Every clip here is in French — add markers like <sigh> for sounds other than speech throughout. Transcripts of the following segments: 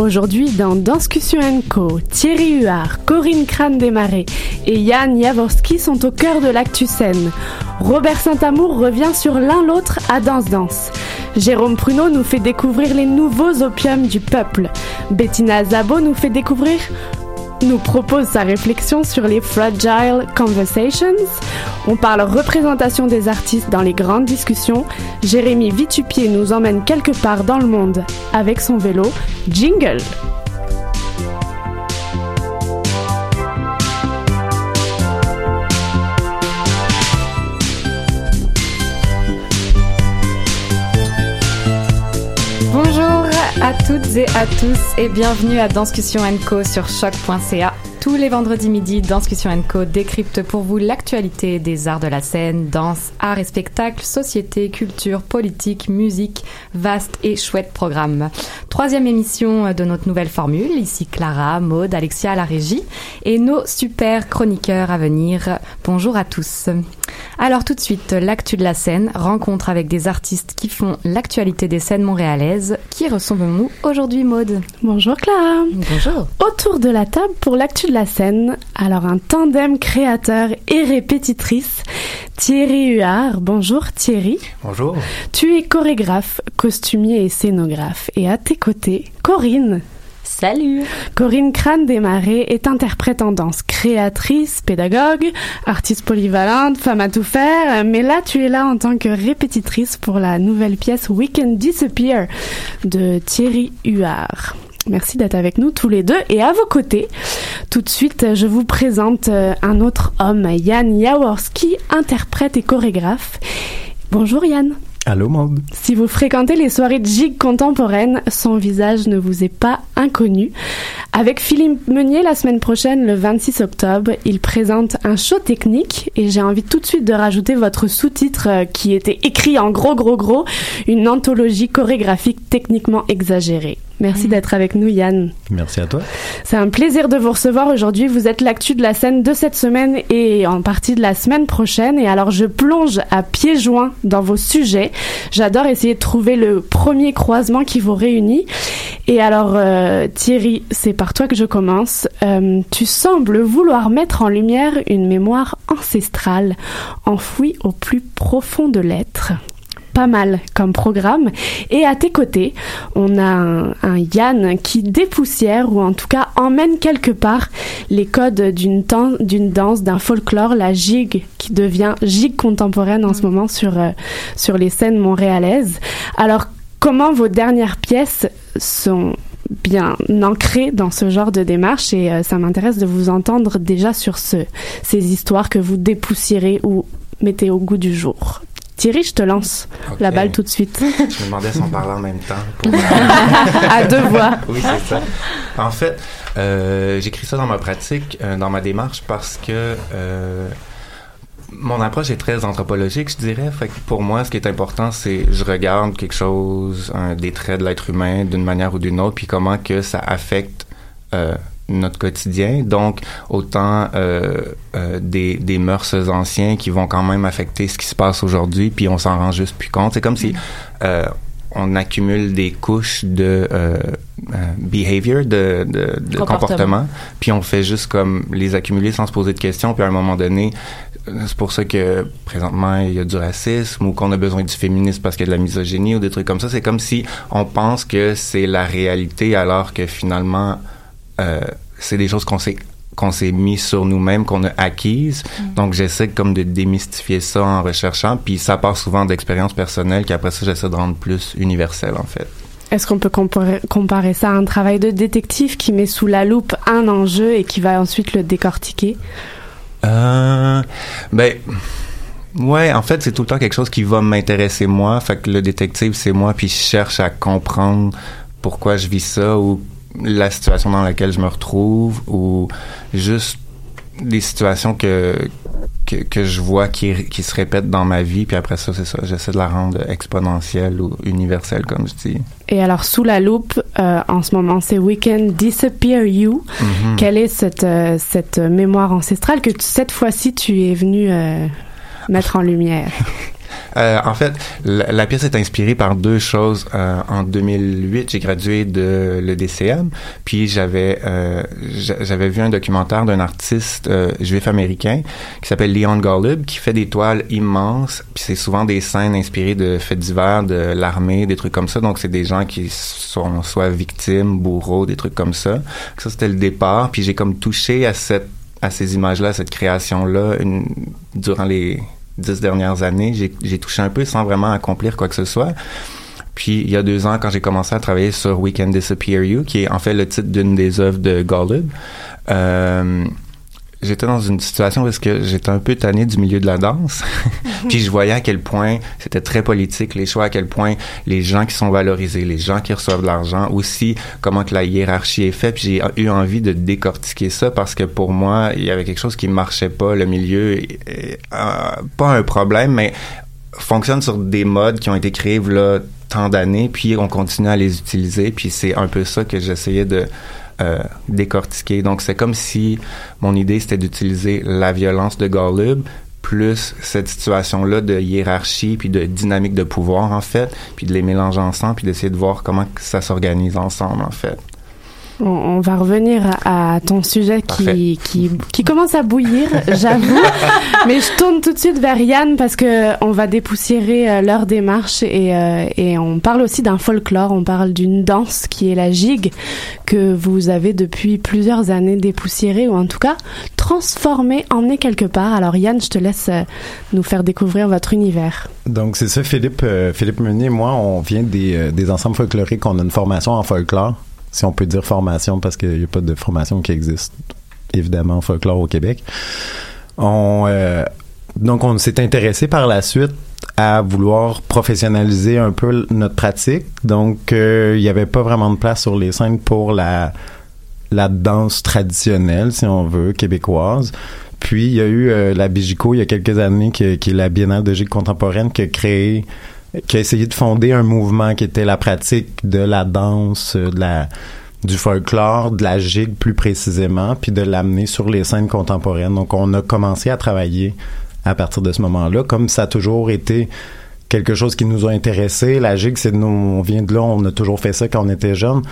Aujourd'hui, dans Danscussion Co, Thierry Huard, Corinne Crane-Desmarais et Yann Jaworski sont au cœur de l'actu scène. Robert Saint-Amour revient sur l'un l'autre à Danse Danse. Jérôme Pruneau nous fait découvrir les nouveaux opiums du peuple. Bettina Zabo nous fait découvrir nous propose sa réflexion sur les Fragile Conversations. On parle représentation des artistes dans les grandes discussions. Jérémy Vitupier nous emmène quelque part dans le monde avec son vélo. Jingle! Toutes et à tous et bienvenue à Danscussion Co sur choc.ca. Tous les vendredis midi, Danscussion Co décrypte pour vous l'actualité des arts de la scène, danse, art et spectacle, société, culture, politique, musique, vaste et chouette programme. Troisième émission de notre nouvelle formule, ici Clara, Maude, Alexia à la régie et nos super chroniqueurs à venir. Bonjour à tous. Alors tout de suite, l'actu de la scène, rencontre avec des artistes qui font l'actualité des scènes montréalaises. Qui recevons-nous aujourd'hui, Maude? Bonjour Clara. Bonjour. Autour de la table pour l'actu de la scène, alors un tandem créateur et répétitrice. Thierry Huard. Bonjour Thierry. Bonjour. Tu es chorégraphe, costumier et scénographe. Et à tes côtés, Corinne. Salut Corinne Crane-Desmarais est interprète en danse, créatrice, pédagogue, artiste polyvalente, femme à tout faire, mais là tu es là en tant que répétitrice pour la nouvelle pièce We Can Disappear de Thierry Huard. Merci d'être avec nous tous les deux. Et à vos côtés, tout de suite, je vous présente euh, un autre homme, Yann Jaworski, interprète et chorégraphe. Bonjour Yann. Allô, Maud. Si vous fréquentez les soirées de gigue contemporaines, son visage ne vous est pas inconnu. Avec Philippe Meunier la semaine prochaine, le 26 octobre, il présente un show technique et j'ai envie tout de suite de rajouter votre sous-titre euh, qui était écrit en gros gros gros, une anthologie chorégraphique techniquement exagérée. Merci d'être avec nous, Yann. Merci à toi. C'est un plaisir de vous recevoir aujourd'hui. Vous êtes l'actu de la scène de cette semaine et en partie de la semaine prochaine. Et alors, je plonge à pieds joints dans vos sujets. J'adore essayer de trouver le premier croisement qui vous réunit. Et alors, euh, Thierry, c'est par toi que je commence. Euh, tu sembles vouloir mettre en lumière une mémoire ancestrale, enfouie au plus profond de l'être pas mal comme programme. Et à tes côtés, on a un, un, Yann qui dépoussière ou en tout cas emmène quelque part les codes d'une danse, d'un folklore, la gigue qui devient gigue contemporaine en ce moment sur euh, sur les scènes montréalaises. Alors comment vos dernières pièces sont bien ancrées dans ce genre de démarche? Et euh, ça m'intéresse de vous entendre déjà sur ce, ces histoires que vous dépoussiérez ou mettez au goût du jour. Thierry, je te lance la balle tout de suite. Je me demandais si on parlait en même temps. pour- <laughs> à deux voix. oui, c'est ça. En fait, euh, j'écris ça dans ma pratique, euh, dans ma démarche, parce que euh, mon approche est très anthropologique, je dirais. Fait que pour moi, ce qui est important, c'est je regarde quelque chose, un, des traits de l'être humain d'une manière ou d'une autre, puis comment que ça affecte notre quotidien. Donc, autant euh, euh, des, des mœurs anciens qui vont quand même affecter ce qui se passe aujourd'hui, puis on s'en rend juste plus compte. C'est comme si euh, on accumule des couches de euh, euh, behavior, de, de, de Comportement. comportement, puis on fait juste comme les accumuler sans se poser de questions, puis à un moment donné, c'est pour ça que présentement il y a du racisme ou qu'on a besoin du féminisme parce qu'il y a de la misogynie ou des trucs comme ça. C'est comme si on pense que c'est la réalité alors que finalement euh, c'est des choses qu'on s'est qu'on s'est mis sur nous-mêmes, qu'on a acquises. Donc, j'essaie comme de démystifier ça en recherchant. Puis, ça part souvent d'expériences personnelles qu'après ça, j'essaie de rendre plus universel, en fait. Est-ce qu'on peut comparer, comparer ça à un travail de détective qui met sous la loupe un enjeu et qui va ensuite le décortiquer? Euh, ben, ouais, en fait, c'est tout le temps quelque chose qui va m'intéresser moi. Fait que le détective, c'est moi, puis je cherche à comprendre pourquoi je vis ça ou la situation dans laquelle je me retrouve ou juste des situations que que, que je vois qui, qui se répètent dans ma vie puis après ça c'est ça j'essaie de la rendre exponentielle ou universelle comme je dis Et alors, sous la loupe, euh, en ce moment, c'est Weekend Disappear You. Mhm. Quelle est cette, euh, cette mémoire ancestrale que tu- cette fois-ci tu es venu euh, mettre en lumière? <laughs> Euh, en fait, la, pièce est inspirée par deux choses. Euh, en 2008, j'ai gradué de l'EDCM, puis j'avais euh, j'a- j'avais vu un documentaire d'un artiste juif américain qui s'appelle Leon Golub, qui fait des toiles immenses, puis c'est souvent des scènes inspirées de faits divers, de l'armée, des trucs comme ça. Donc c'est des gens qui sont soit victimes, bourreaux, des trucs comme ça. Ça c'était le départ, puis j'ai comme touché à cette à ces images-là, à cette création-là, durant les dix dernières années, j'ai touché un peu sans vraiment accomplir quoi que ce soit. Puis il y a deux ans, quand j'ai commencé à travailler sur We Can Disappear You, qui est en fait le titre d'une des œuvres de Golub, euh, j'étais dans une situation parce que j'étais un peu tanné du milieu de la danse. <laughs> puis je voyais à quel point c'était très politique, les choix, à quel point les gens qui sont valorisés, les gens qui reçoivent de l'argent, aussi comment que la hiérarchie est faite. Puis j'ai eu envie de décortiquer ça parce que pour moi, il y avait quelque chose qui marchait pas. Le milieu, euh, pas un problème, mais fonctionne sur des modes qui ont été créés là tant d'années, puis on continue à les utiliser. Puis c'est un peu ça que j'essayais de euh. Donc c'est comme si mon idée c'était d'utiliser la violence de Golub plus cette situation-là de hiérarchie puis de dynamique de pouvoir en fait, puis de les mélanger ensemble puis d'essayer de voir comment ça s'organise ensemble en fait. On, on va revenir à, à ton sujet qui, qui, qui commence à bouillir, <laughs> j'avoue. Mais je tourne tout de suite vers Yann parce que on va dépoussiérer euh, leur démarche et, euh, et on parle aussi d'un folklore. On parle d'une danse qui est la gigue que vous avez depuis plusieurs années dépoussiérée ou en tout cas transformée, emmenée quelque part. Alors Yann, je te laisse euh, nous faire découvrir votre univers. Donc c'est ça, Philippe, euh, Philippe Meunier et moi, on vient des, euh, des ensembles folkloriques. On a une formation en folklore, si on peut dire formation, parce qu'il n'y a pas de formation qui existe, évidemment, en folklore au Québec. Euh, donc on s'est intéressé par la suite à vouloir professionnaliser un peu notre pratique. Donc euh, il n'y avait pas vraiment de place sur les scènes pour la danse traditionnelle, si on veut, québécoise. Puis il y a eu euh, la Bigico il y a quelques années, qui, qui est la Biennale de gigue contemporaine, qui a créé, qui a essayé de fonder un mouvement qui était la pratique de la danse, euh, de la du folklore, de la gigue plus précisément, puis de l'amener sur les scènes contemporaines. Donc on a commencé à travailler à partir de ce moment-là, comme ça a toujours été quelque chose qui nous a intéressés. La gigue, c'est nous, on vient de là, on a toujours fait ça quand on était jeune.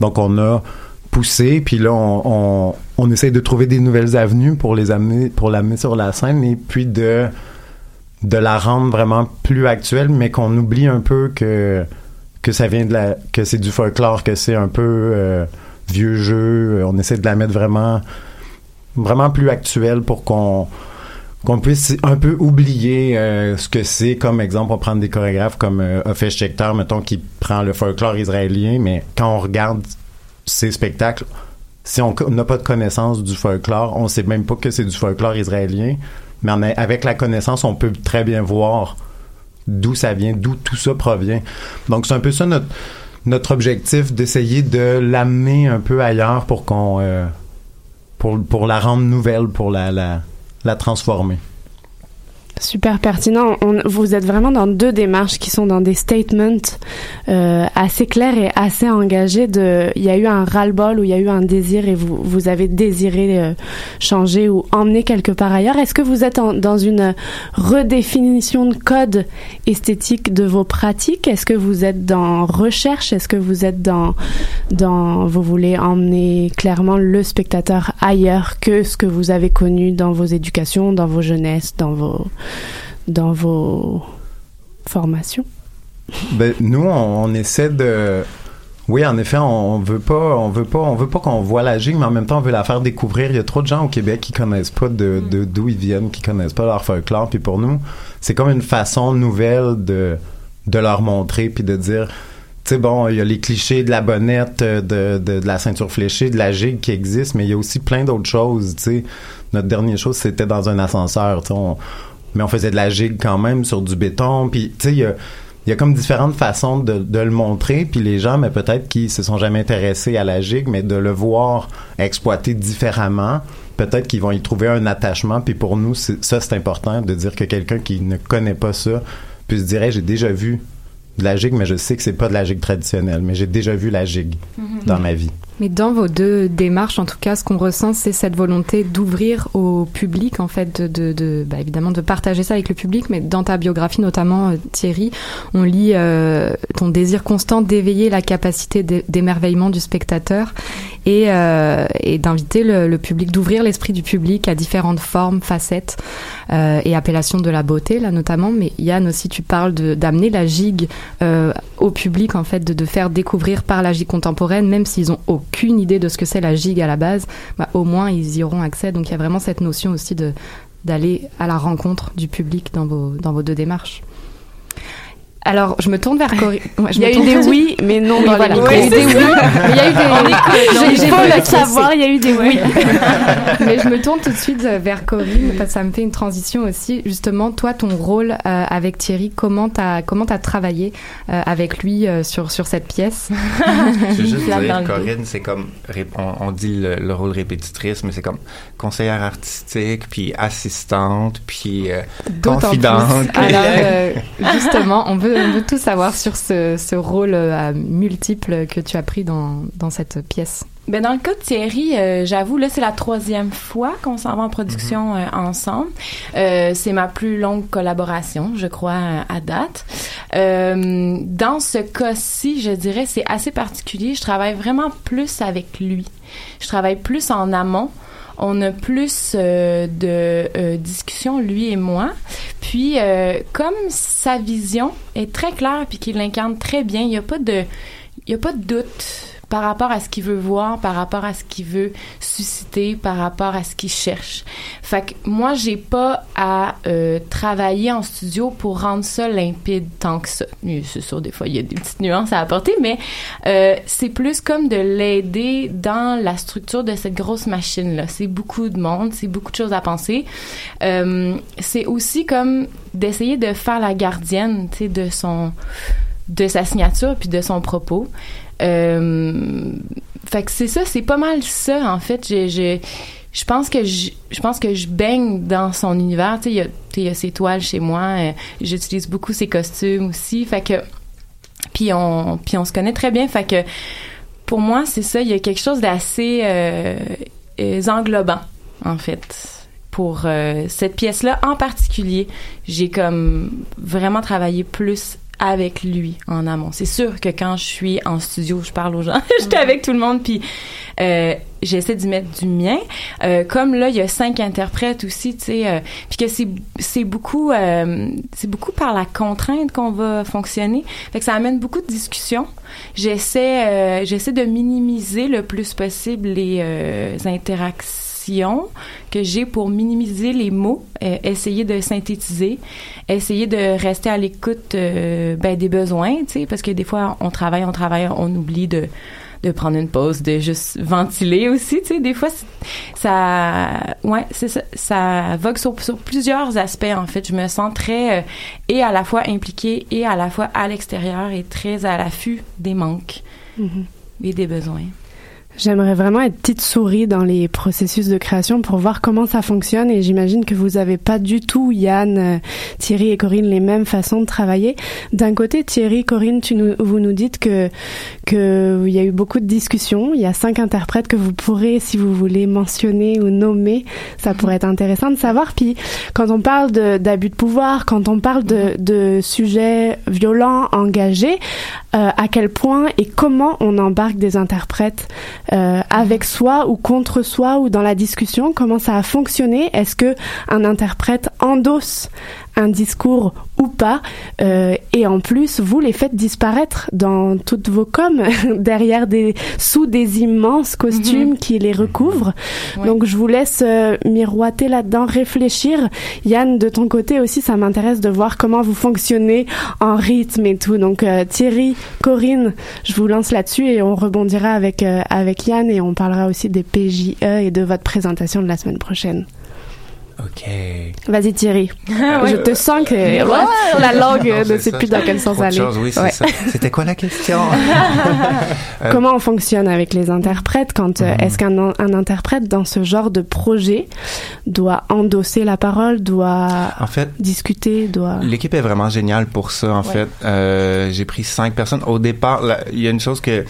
Donc on a poussé, puis là on, on, on essaye de trouver des nouvelles avenues pour les amener, pour l'amener sur la scène et puis de de la rendre vraiment plus actuelle, mais qu'on oublie un peu que c'est du folklore, que c'est un peu euh, vieux jeu. On essaie de la mettre vraiment plus actuelle pour qu'on puisse un peu oublier euh, ce que c'est. Comme exemple, on prend des chorégraphes comme euh, Schechter, mettons, qui prend le folklore israélien, mais quand on regarde ces spectacles, si on n'a pas de connaissance du folklore, on sait même pas que c'est du folklore israélien, mais avec la connaissance, on peut très bien voir d'où ça vient, d'où tout ça provient. Donc c'est un peu ça notre objectif d'essayer de l'amener un peu ailleurs pour qu'on euh, la rendre nouvelle, pour la la transformer. Super pertinent. Vous êtes vraiment dans deux démarches qui sont dans des statements euh, assez clairs et assez engagés. De, il y a eu un ras-le-bol ou il y a eu un désir et vous vous avez désiré euh, changer ou emmener quelque part ailleurs. Est-ce que vous êtes en, dans une redéfinition de code esthétique de vos pratiques? Est-ce que vous êtes dans recherche? Est-ce que vous êtes dans dans vous voulez emmener clairement le spectateur ailleurs que ce que vous avez connu dans vos éducations, dans vos jeunesses, dans vos dans vos formations? Ben, nous, on, essaie de. Oui, en effet, on, veut pas, on veut pas, on veut pas qu'on voit la gigue, mais en même temps, on veut la faire découvrir. Il y a trop de gens au Québec qui connaissent pas de d'où ils viennent, qui connaissent pas leur folklore. Puis pour nous, c'est comme une façon nouvelle de de leur montrer puis de dire. Tu sais, bon, il y a les clichés de la bonnette, euh, de, de, la ceinture fléchée, de la gigue qui existent, mais il y a aussi plein d'autres choses, tu sais. Notre dernière chose, c'était dans un ascenseur, tu sais. on- mais on faisait de la gigue quand même sur du béton. Puis, tu sais, il y a, il y a comme différentes façons de, de le montrer. Puis les gens, mais peut-être qui se sont jamais intéressés à la gigue, mais de le voir exploité différemment, peut-être qu'ils vont y trouver un attachement. Puis pour nous, ça, c'est important de dire que quelqu'un qui ne connaît pas ça peut se dire, Hey, j'ai déjà vu de la gigue, mais je sais que c'est pas de la gigue traditionnelle, mais j'ai déjà vu la gigue dans ma vie. Mais dans vos deux démarches, en tout cas, ce qu'on ressent, c'est cette volonté d'ouvrir au public, en fait, de, bah, évidemment, de partager ça avec le public. Mais dans ta biographie, notamment euh, Thierry, on lit euh, ton désir constant d'éveiller la capacité d'é- d'émerveillement du spectateur et, euh, d'inviter le, public, d'ouvrir l'esprit du public à différentes formes, facettes et appellations de la beauté, là notamment. Mais Yann aussi, tu parles d'amener la gigue au public, en fait, de, de faire découvrir par la gigue contemporaine, même s'ils ont aucune idée de ce que c'est la gigue à la base, bah, au moins ils y auront accès. Donc il y a vraiment cette notion aussi d'aller à la rencontre du public dans vos deux démarches. Alors, je me tourne vers <laughs> Corinne. Ouais, Il y a eu des oui, mais non Oui, dans voilà. Il y a eu des oui, mais il y a eu des. J'ai pas le savoir, il y a eu des oui. <laughs> mais je me tourne tout de suite vers Corinne parce que ça me fait une transition aussi. Justement, toi, ton rôle euh, avec Thierry, comment t'as comment t'as travaillé euh, avec lui euh, sur sur cette pièce? <laughs> Je veux juste dire. Corinne, c'est comme, on, on dit le, le rôle répétitrice, mais c'est comme conseillère artistique, puis assistante, puis euh, confidente. plus. Alors, euh, justement, on veut, on veut tout savoir sur ce, ce rôle euh, multiple que tu as pris dans, dans cette pièce. Ben dans le cas de Thierry, euh, j'avoue là c'est la troisième fois qu'on s'en va en production euh, ensemble. Euh, c'est ma plus longue collaboration, je crois à date. Dans ce cas-ci, je dirais c'est assez particulier. Je travaille vraiment plus avec lui. Je travaille plus en amont. On a plus euh, de euh, discussions lui et moi. Puis euh, comme sa vision est très claire puis qu'il l'incarne très bien, il y a a pas de doute par rapport à ce qu'il veut voir, par rapport à ce qu'il veut susciter, par rapport à ce qu'il cherche. Fait que moi, j'ai pas à euh, travailler en studio pour rendre ça limpide tant que ça. C'est sûr, des fois, il y a des petites nuances à apporter, mais euh, c'est plus comme de l'aider dans la structure de cette grosse machine-là. C'est beaucoup de monde, c'est beaucoup de choses à penser. Euh, c'est aussi comme d'essayer de faire la gardienne, tu sais, de son de sa signature puis de son propos. Euh, fait que c'est ça, c'est pas mal ça en fait. Je, je, pense que je, je pense que je baigne dans son univers. Tu sais, il y a- il y a ses toiles chez moi. euh, J'utilise beaucoup ses costumes aussi. Fait que puis on puis on se connaît très bien. Fait que pour moi c'est ça. Il y a quelque chose d'assez euh, englobant en fait. Pour cette pièce-là en particulier, j'ai comme vraiment travaillé plus avec lui en amont. C'est sûr que quand je suis en studio, je parle aux gens, <laughs> j'étais avec tout le monde, puis euh, j'essaie d'y mettre du mien. Euh, comme là, il y a cinq interprètes aussi, tu sais, euh, puis que c'est c'est beaucoup euh, c'est beaucoup par la contrainte qu'on va fonctionner. Fait que ça amène beaucoup de discussions. J'essaie j'essaie de minimiser le plus possible les euh, que j'ai pour minimiser les mots, euh, essayer de synthétiser, essayer de rester à l'écoute euh, ben, des besoins, tu sais, parce que des fois on travaille, on travaille, on oublie de de prendre une pause, de juste ventiler aussi, tu sais, des fois ça, ouais, c'est ça, ça vogue sur, sur plusieurs aspects en fait. Je me sens très euh, et à la fois impliquée et à la fois à l'extérieur et très à l'affût des manques Mhm. et des besoins. J'aimerais vraiment être petite souris dans les processus de création pour voir comment ça fonctionne et j'imagine que vous avez pas du tout, Yann, euh, Thierry et Corinne, les mêmes façons de travailler. D'un côté, Thierry, Corinne, tu nous, vous nous dites que que il y a eu beaucoup de discussions. Il y a cinq interprètes que vous pourrez, si vous voulez, mentionner ou nommer. Ça pourrait être intéressant de savoir. Puis, quand on parle de- d'abus de, pouvoir, quand on parle de, de sujets violents, engagés, euh, à quel point et comment on embarque des interprètes euh, avec soi ou contre soi ou dans la discussion, comment ça a fonctionné? Est-ce que un interprète endosse un discours ou pas Euh, Et en plus, vous les faites disparaître dans toutes vos coms, <laughs> derrière des sous des immenses costumes qui les recouvrent. Ouais. Donc je vous laisse euh, miroiter là-dedans, réfléchir. Yann, de ton côté aussi, ça m'intéresse de voir comment vous fonctionnez en rythme et tout. Donc euh, Thierry, Corinne, je vous lance là-dessus et on rebondira avec avec Yann et on parlera aussi des PJE et de votre présentation de la semaine prochaine. OK. Vas-y Thierry, <laughs> Ah je te sens que Ouais. La langue Non, ne sait ça, plus dans quel sens aller. oui, c'est Ouais. ça. C'était quoi la question? <laughs> Euh, Comment on fonctionne avec les interprètes quand euh, Mhm. est-ce qu'un un interprète dans ce genre de projet doit endosser la parole, doit En fait, discuter, doit L'équipe est vraiment géniale pour ça, en Ouais. fait. Euh, j'ai pris cinq personnes. Au départ, il y a une chose que,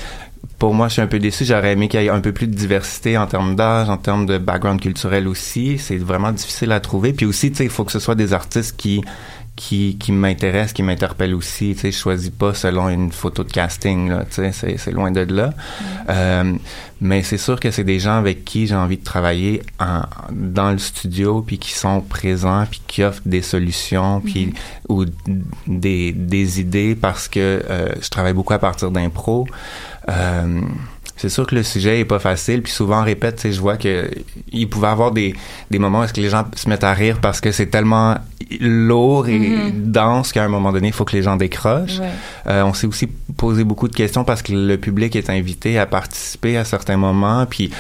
pour moi, je suis un peu déçu. J'aurais aimé qu'il y ait un peu plus de diversité en termes d'âge, en termes de background culturel aussi. C'est vraiment difficile à trouver. Puis aussi, tu sais, il faut que ce soit des artistes qui qui, qui m'intéressent, qui m'interpellent aussi. Tu sais, je choisis pas selon une photo de casting, là. Tu sais, c'est, c'est loin de là. Euh, mais c'est sûr que c'est des gens avec qui j'ai envie de travailler en, dans le studio, puis qui sont présents, puis qui offrent des solutions, puis ou des, des idées parce que euh, je travaille beaucoup à partir d'impro. Euh, c'est sûr que le sujet est pas facile, puis souvent on répète, tu sais, je vois que il pouvait avoir des, des moments où est-ce que les gens se mettent à rire parce que c'est tellement lourd et Mhm. dense qu'à un moment donné, il faut que les gens décrochent. Ouais. Euh, on s'est aussi posé beaucoup de questions parce que le public est invité à participer à certains moments, puis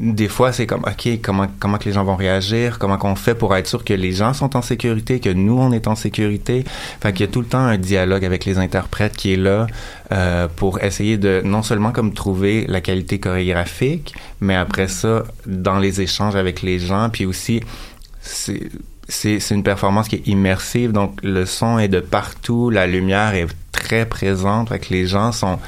des fois c'est comme ok comment comment que les gens vont réagir comment qu'on fait pour être sûr que les gens sont en sécurité que nous on est en sécurité. Fait qu'il y a tout le temps un dialogue avec les interprètes qui est là euh, pour essayer de non seulement comme trouver la qualité chorégraphique mais après ça dans les échanges avec les gens puis aussi c'est c'est une performance qui est immersive. Donc le son est de partout la lumière est très présente. Fait que les gens sont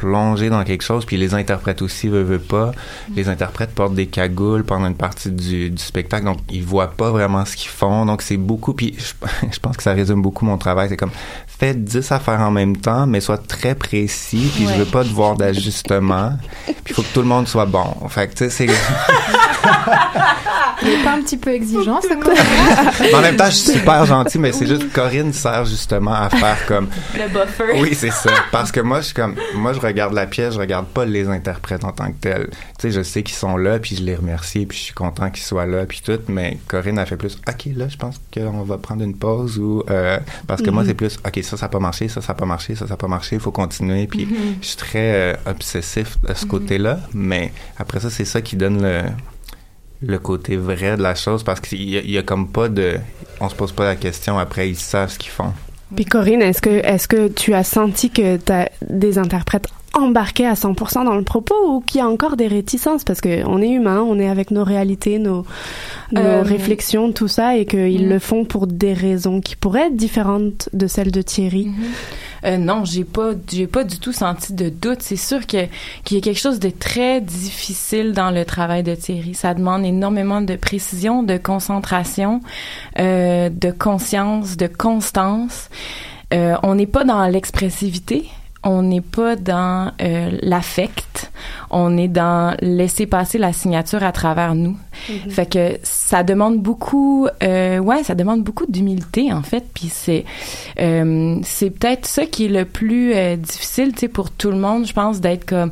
plongés dans quelque chose puis les interprètes aussi veulent, veulent pas. Les interprètes portent des cagoules pendant une partie du, du spectacle donc ils voient pas vraiment ce qu'ils font. Donc c'est beaucoup puis je, <laughs> je pense que ça résume beaucoup mon travail. C'est comme faites 10 affaires en même temps mais sois très précis puis Ouais. je veux pas de voir d'ajustement puis il faut que tout le monde soit bon fait que tu sais c'est Il est pas un petit peu exigeant, ça, en même temps, je suis super gentil, mais c'est juste que Corinne sert justement à faire comme. Le buffer. Oui, c'est ça. Parce que moi, je suis comme. Moi, je regarde la pièce, je regarde pas les interprètes en tant que tels. Tu sais, je sais qu'ils sont là, puis je les remercie, puis je suis content qu'ils soient là, puis tout. Mais Corinne a fait plus. Ok, là, je pense qu'on va prendre une pause ou. euh, parce que moi, c'est plus. Ok, ça, ça n'a pas marché, ça, ça n'a pas marché, ça, ça n'a pas marché, il faut continuer. Puis je suis très euh, obsessif de ce côté-là. Mais après ça, c'est ça qui donne le le côté vrai de la chose parce qu'il y, a- il y a comme pas de on se pose pas la question après ils savent ce qu'ils font Puis Corinne, est-ce que est-ce que tu as senti que tu as des interprètes embarqués à 100% dans le propos ou qu'il y a encore des réticences? Parce que on est humain, on est avec nos réalités, nos nos Euh, réflexions, tout ça et qu'ils mm. le font pour des raisons qui pourraient être différentes de celles de Thierry. Euh, non, j'ai pas, j'ai pas du tout senti de doute. C'est sûr que qu'il y a quelque chose de très difficile dans le travail de Thierry. Ça demande énormément de précision, de concentration, euh, de conscience, de constance. Euh, on n'est pas dans l'expressivité. On n'est pas dans euh, l'affect. On est dans laisser passer la signature à travers nous. Fait que ça demande beaucoup, euh, ouais, ça demande beaucoup d'humilité en fait. Puis c'est, euh, c'est peut-être ça qui est le plus euh, difficile, tu sais, pour tout le monde, je pense, d'être comme,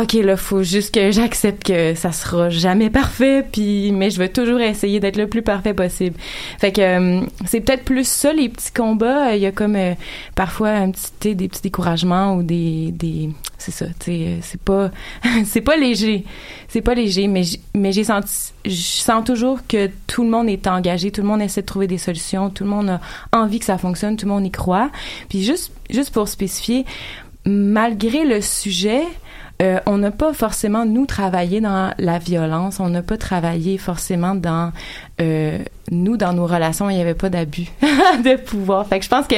ok là faut juste que j'accepte que ça sera jamais parfait puis mais je vais toujours essayer d'être le plus parfait possible. Fait que euh, c'est peut-être plus ça les petits combats. Il y a comme euh, parfois un petit des petits découragements ou des des c'est ça tu sais c'est pas <laughs> c'est pas léger. C'est pas léger mais mais j'ai senti je sens toujours que tout le monde est engagé tout le monde essaie de trouver des solutions tout le monde a envie que ça fonctionne tout le monde y croit. Puis juste juste pour spécifier malgré le sujet euh, on n'a pas forcément nous travaillé dans la violence, on n'a pas travaillé forcément dans euh, nous dans nos relations, il n'y avait pas d'abus <laughs> de pouvoir. Fait que je pense que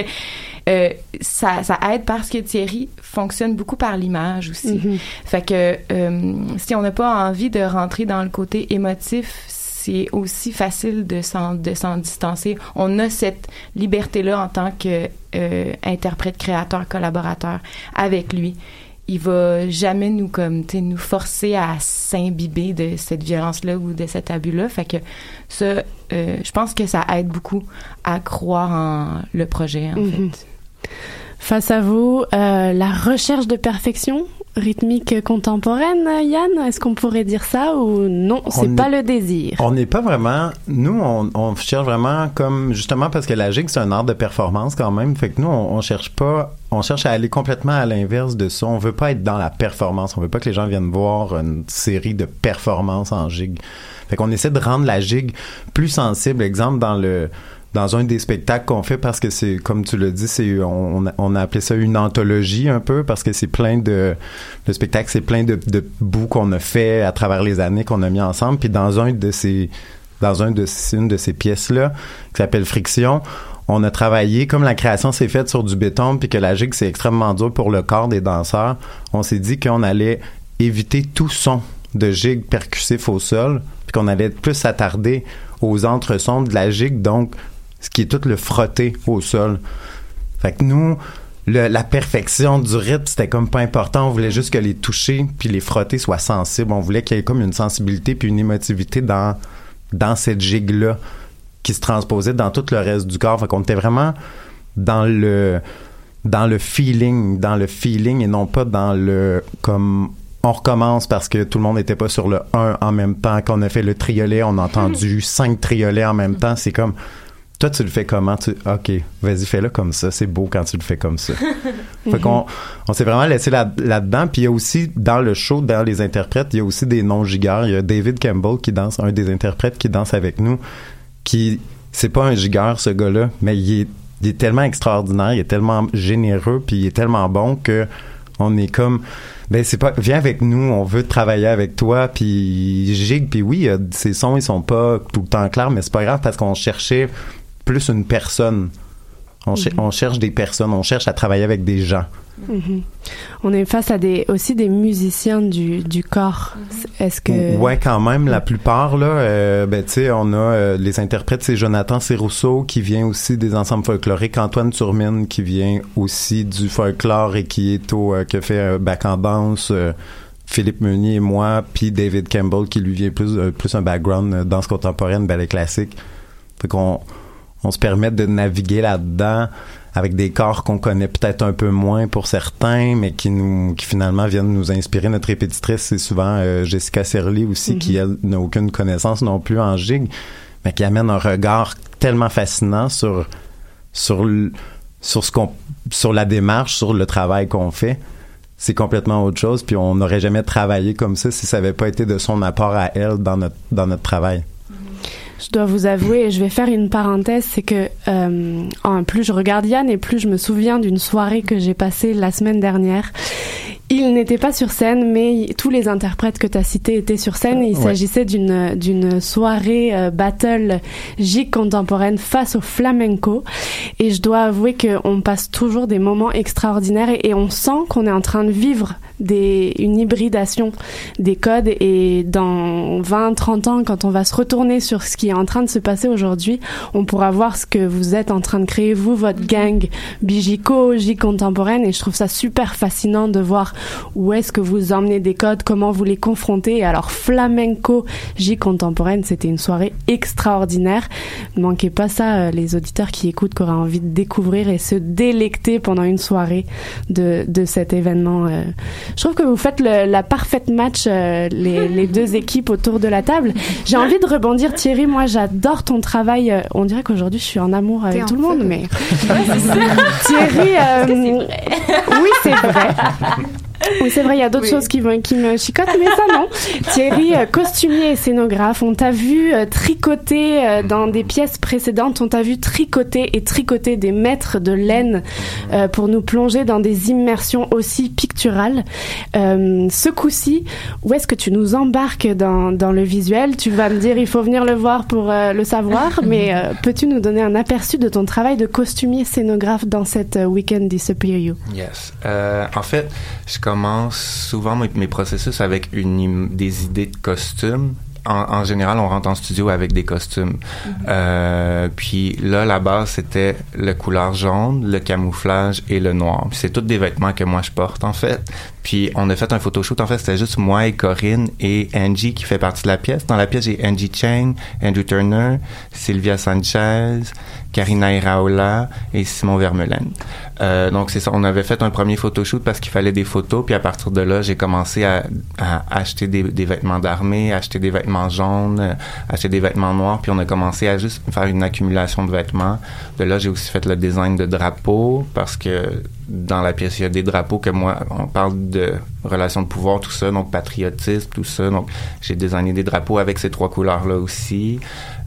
euh, ça, ça aide parce que Thierry fonctionne beaucoup par l'image aussi. Mhm. Fait que euh, si on n'a pas envie de rentrer dans le côté émotif, c'est aussi facile de s'en de s'en distancer. On a cette liberté là en tant que euh, interprète, créateur, collaborateur avec lui il va jamais nous comme nous forcer à s'imbiber de cette violence là ou de cet abus là fait que ça euh, je pense que ça aide beaucoup à croire en le projet en Mhm. fait. Face à vous, euh, la recherche de perfection? Rythmique contemporaine, Yann, est-ce qu'on pourrait dire ça ou non, c'est pas le désir On n'est pas vraiment. Nous, on, on cherche vraiment comme justement parce que la gigue c'est un art de performance quand même. Fait que nous, on, on cherche pas. On cherche à aller complètement à l'inverse de ça. On veut pas être dans la performance. On veut pas que les gens viennent voir une série de performances en gigue. Fait qu'on essaie de rendre la gigue plus sensible. Exemple dans le dans un des spectacles qu'on fait parce que c'est comme tu l'as dit c'est on, on a appelé ça une anthologie un peu parce que c'est plein de le spectacle c'est plein de, de bouts qu'on a fait à travers les années qu'on a mis ensemble. Puis dans un de ces dans un de une de ces pièces là qui s'appelle Friction on a travaillé comme la création s'est faite sur du béton puis que la gigue c'est extrêmement dur pour le corps des danseurs on s'est dit qu'on allait éviter tout son de gigue percussif au sol puis qu'on allait plus s'attarder aux entresons de la gigue. Donc ce qui est tout le frotter au sol fait que nous le- la perfection du rythme, c'était comme pas important. On voulait juste que les toucher puis les frotter soient sensibles. On voulait qu'il y ait comme une sensibilité puis une émotivité dans, dans cette gigue-là qui se transposait dans tout le reste du corps. Fait qu'on était vraiment dans le, dans le feeling, dans le feeling et non pas dans le, comme, on recommence parce que tout le monde n'était pas sur le 1 en même temps. Qu'on a fait le triolet, on a entendu <laughs> cinq triolets en même temps. C'est comme, toi, tu le fais comment? Tu, OK, vas-y, fais-le comme ça. C'est beau quand tu le fais comme ça. <laughs> fait qu'on on s'est vraiment laissé là- là-dedans. Puis il y a aussi, dans le show, dans les interprètes, il y a aussi des non-gigueurs. Il y a David Campbell qui danse, un des interprètes qui danse avec nous, qui, c'est pas un gigueur, ce gars-là, mais il est, il est tellement extraordinaire, il est tellement généreux, puis il est tellement bon que on est comme ben c'est pas viens avec nous on veut travailler avec toi puis gigue puis oui ces sons ils sont pas tout le temps clairs mais c'est pas grave parce qu'on cherchait plus une personne on, cher- on cherche des personnes on cherche à travailler avec des gens Mhm. On est face à des aussi des musiciens du, du corps. Est-ce que Ouais, quand même, la plupart, là, euh, ben, tu sais, on a euh, les interprètes, c'est Jonathan Serrousseau qui vient aussi des ensembles folkloriques, Antoine Turmine qui vient aussi du folklore et qui est au, euh, qui fait euh, bac en danse, euh, Philippe Meunier et moi, puis David Campbell qui lui vient plus, plus un background danse contemporaine, ballet classique. Fait qu'on on se permet de naviguer là-dedans avec des corps qu'on connaît peut-être un peu moins pour certains, mais qui nous, qui finalement viennent nous inspirer. Notre répétitrice, c'est souvent euh, Jessica Serly aussi, qui elle n'a aucune connaissance non plus en gigue, mais qui amène un regard tellement fascinant sur sur sur ce qu'on sur la démarche, sur le travail qu'on fait. C'est complètement autre chose, puis on n'aurait jamais travaillé comme ça si ça n'avait pas été de son apport à elle dans notre dans notre travail. Je dois vous avouer, et je vais faire une parenthèse, c'est que euh, plus je regarde Yann et plus je me souviens d'une soirée que j'ai passée la semaine dernière. Il n'était pas sur scène, mais tous les interprètes que tu as cités étaient sur scène. Il Ouais. s'agissait d'une d'une soirée euh, battle gigue contemporaine face au flamenco. Et je dois avouer qu'on passe toujours des moments extraordinaires et, et on sent qu'on est en train de vivre des, une hybridation des codes. Et dans 20, 30 ans, quand on va se retourner sur ce qui est en train de se passer aujourd'hui, on pourra voir ce que vous êtes en train de créer, vous, votre gang Bigico, gigue contemporaine. Et je trouve ça super fascinant de voir Où est-ce que vous emmenez des codes? Comment vous les confrontez? Alors flamenco, J contemporaine, c'était une soirée extraordinaire. Ne manquez pas ça, euh, les auditeurs qui écoutent, qui auraient envie de découvrir et se délecter pendant une soirée de, de cet événement. euh. Je trouve que vous faites le- la parfaite match, euh, les, <laughs> les deux équipes autour de la table. J'ai envie de rebondir, Thierry. Moi, j'adore ton travail. On dirait qu'aujourd'hui, je suis en amour avec tout le monde, mais <laughs> <laughs> Thierry, euh, oui, c'est vrai. Oui, c'est vrai, il y a d'autres choses qui, vont- qui me chicotent, mais ça non. <laughs> Thierry, euh, costumier et scénographe, on t'a vu euh, tricoter euh, dans des pièces précédentes, on t'a vu tricoter et tricoter des mètres de laine pour nous plonger dans des immersions aussi picturales. Euh, ce coup-ci, où est-ce que tu nous embarques dans, dans le visuel? Tu vas me dire, il faut venir le voir pour euh, le savoir, <laughs> mais euh, peux-tu nous donner un aperçu de ton travail de costumier scénographe dans cette Weekend Disappear You? Yes. Euh, en fait, je commence souvent mes, mes processus avec une, des idées de costumes. En, en général, on rentre en studio avec des costumes. Euh, puis là, la base, c'était le couleur jaune, le camouflage et le noir. C'est tous des vêtements que moi je porte, en fait. Puis on a fait un photoshoot. En fait, c'était juste moi et Corinne et Angie qui fait partie de la pièce. Dans la pièce, j'ai Angie Chang, Andrew Turner, Sylvia Sanchez, Karina Iraola et Simon Vermeulen. Euh, donc c'est ça, on avait fait un premier photoshoot parce qu'il fallait des photos, puis à partir de là, j'ai commencé à, à acheter des, des vêtements d'armée, acheter des vêtements jaunes, euh, acheter des vêtements noirs, puis on a commencé à juste faire une accumulation de vêtements. De là, j'ai aussi fait le design de drapeaux parce que dans la pièce, il y a des drapeaux que moi, on parle de relations de pouvoir, tout ça, donc patriotisme, tout ça. Donc j'ai designé des drapeaux avec ces trois couleurs-là aussi.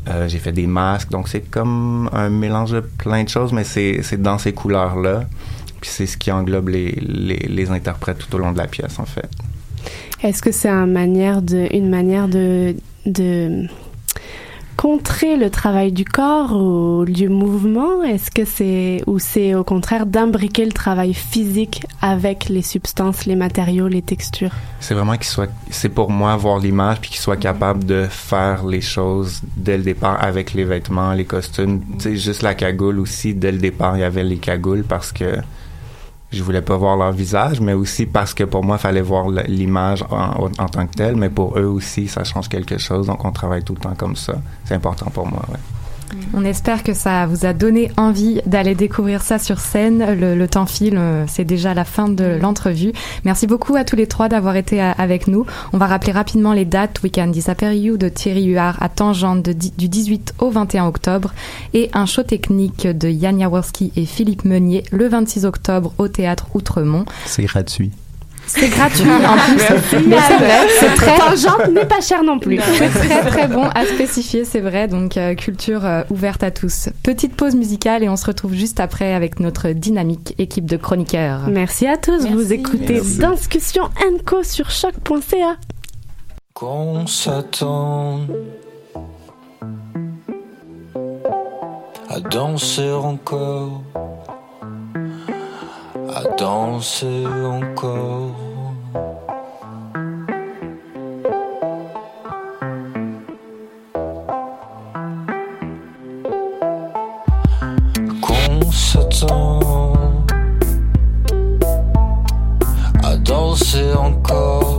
Euh, j'ai fait des masques, donc c'est comme un mélange de plein de choses, mais c'est dans ces couleurs-là. Puis c'est ce qui englobe les, les, les interprètes tout au long de la pièce, en fait. Est-ce que c'est une manière de contrer le travail du corps ou du mouvement? Est-ce que c'est ou c'est au contraire d'imbriquer le travail physique avec les substances, les matériaux, les textures? C'est vraiment qu'il soit, c'est pour moi voir l'image puis qu'il soit capable de faire les choses dès le départ avec les vêtements, les costumes. Tu sais, juste la cagoule aussi, dès le départ, il y avait les cagoules parce que je voulais pas voir leur visage, mais aussi parce que pour moi, il fallait voir l'image en, en tant que telle, mais pour eux aussi, ça change quelque chose, donc on travaille tout le temps comme ça. C'est important pour moi, ouais. On espère que ça vous a donné envie d'aller découvrir ça sur scène. Le, le temps file, euh, c'est déjà la fin de l'entrevue. Merci beaucoup à tous les trois d'avoir été à- avec nous. On va rappeler rapidement les dates. Weekend Disappear You de Thierry Huard à Tangente de du 18 au 21 octobre et un show technique de Yann Jaworski et Philippe Meunier le 26 octobre au théâtre Outremont. C'est gratuit. C'est gratuit en plus. Mais c'est vrai, c'est très Tangente n'est pas cher non plus. c'est très très <laughs> bon à spécifier, c'est vrai. Donc euh, culture euh, ouverte à tous. Petite pause musicale et on se retrouve juste après avec notre dynamique équipe de chroniqueurs. Merci à tous. Vous Merci. écoutez Merci. Discussion Co sur choc.ca. qu'on s'attend à danser encore, à danser encore. Qu'on s'attend à danser encore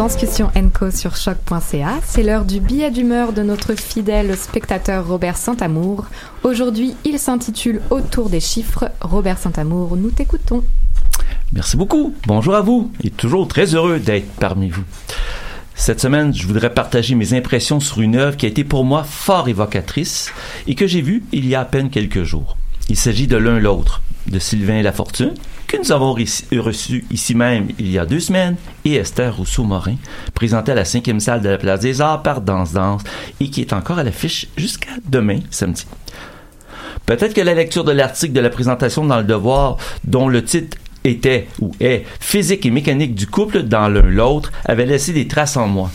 Danscussion Co sur choc.ca. C'est l'heure du billet d'humeur de notre fidèle spectateur Robert Santamour. Aujourd'hui, il s'intitule Autour des chiffres. Robert Santamour, nous t'écoutons. Merci beaucoup. Bonjour à vous. Et toujours très heureux d'être parmi vous. Cette semaine, je voudrais partager mes impressions sur une œuvre qui a été pour moi fort évocatrice et que j'ai vue il y a à peine quelques jours. Il s'agit de l'un l'autre, de Sylvain Lafortune, que nous avons reçu ici même il y a deux semaines, et Esther Rousseau-Morin, présentée à la cinquième salle de la Place des Arts par Danse Danse et qui est encore à l'affiche jusqu'à demain, samedi. Peut-être que la lecture de l'article de la présentation dans le Devoir, dont le titre était ou est physique et mécanique du couple dans l'un l'autre, avait laissé des traces en moi.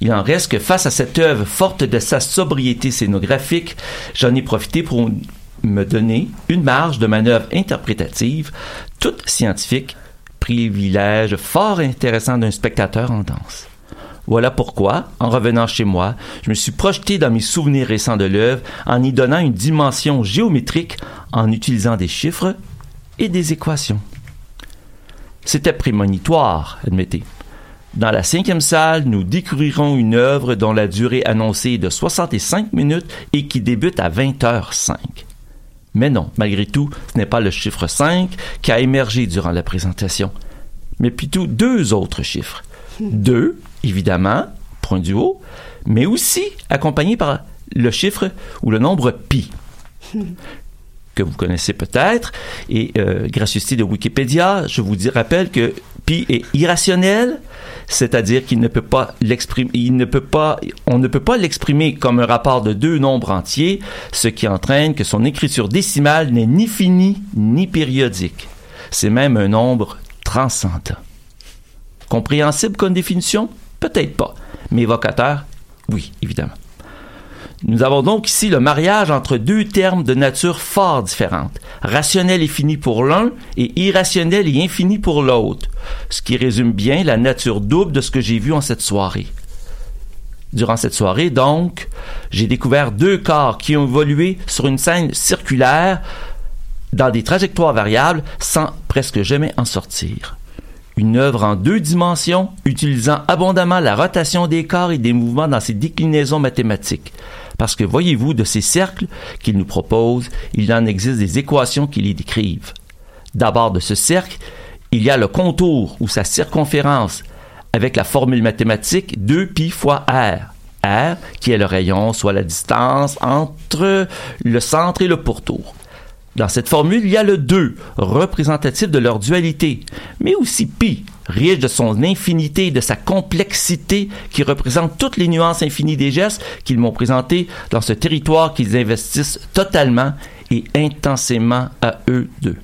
Il en reste que face à cette œuvre forte de sa sobriété scénographique, j'en ai profité pour me donner une marge de manœuvre interprétative, toute scientifique, privilège fort intéressant d'un spectateur en danse. Voilà pourquoi, en revenant chez moi, je me suis projeté dans mes souvenirs récents de l'œuvre en y donnant une dimension géométrique en utilisant des chiffres et des équations. C'était prémonitoire, admettez. Dans la cinquième salle, nous découvrirons une œuvre dont la durée annoncée est de 65 minutes et qui débute à 20h05. Mais non, malgré tout, ce n'est pas le chiffre 5 qui a émergé durant la présentation, mais plutôt deux autres chiffres. Deux, évidemment, point du haut, mais aussi accompagné par le chiffre ou le nombre pi que vous connaissez peut-être. Et euh, gracieuseté de Wikipédia, je vous rappelle que pi est irrationnel, c'est-à-dire qu'il ne peut pas l'exprimer, il ne peut pas, on ne peut pas l'exprimer comme un rapport de deux nombres entiers, ce qui entraîne que son écriture décimale n'est ni finie ni périodique. C'est même un nombre transcendant. Compréhensible comme définition? Peut-être pas, mais évocateur? Oui, évidemment. Nous avons donc ici le mariage entre deux termes de nature fort différente. Rationnel et fini pour l'un et irrationnel et infini pour l'autre, ce qui résume bien la nature double de ce que j'ai vu en cette soirée. Durant cette soirée, donc, j'ai découvert deux corps qui ont évolué sur une scène circulaire dans des trajectoires variables sans presque jamais en sortir. Une œuvre en deux dimensions utilisant abondamment la rotation des corps et des mouvements dans ses déclinaisons mathématiques. Parce que voyez-vous, de ces cercles qu'il nous propose, il en existe des équations qui les décrivent. D'abord, de ce cercle, il y a le contour ou sa circonférence avec la formule mathématique 2pi fois r. r qui est le rayon, soit la distance entre le centre et le pourtour. Dans cette formule, il y a le 2, représentatif de leur dualité, mais aussi pi, riche de son infinité et de sa complexité, qui représente toutes les nuances infinies des gestes qu'ils m'ont présentés dans ce territoire qu'ils investissent totalement et intensément à eux deux.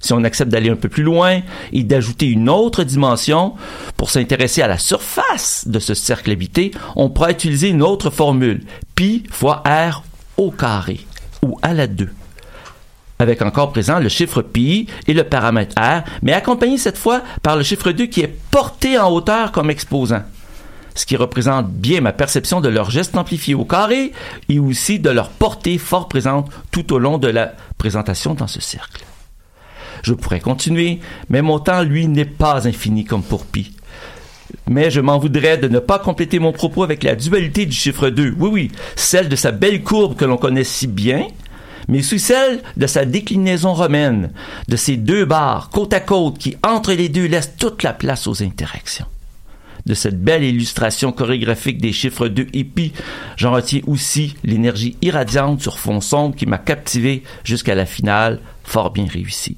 Si on accepte d'aller un peu plus loin et d'ajouter une autre dimension pour s'intéresser à la surface de ce cercle habité, on pourra utiliser une autre formule, pi fois r au carré ou à la 2 avec encore présent le chiffre pi et le paramètre r, mais accompagné cette fois par le chiffre 2 qui est porté en hauteur comme exposant ce qui représente bien ma perception de leur geste amplifié au carré et aussi de leur portée fort présente tout au long de la présentation dans ce cercle. Je pourrais continuer, mais mon temps, lui, n'est pas infini comme pour pi. Mais je m'en voudrais de ne pas compléter mon propos avec la dualité du chiffre 2. Oui, oui, celle de sa belle courbe que l'on connaît si bien, mais sous celle de sa déclinaison romaine, de ces deux barres côte à côte qui, entre les deux, laissent toute la place aux interactions. De cette belle illustration chorégraphique des chiffres 2 et pi, j'en retiens aussi l'énergie irradiante sur fond sombre qui m'a captivé jusqu'à la finale, fort bien réussie.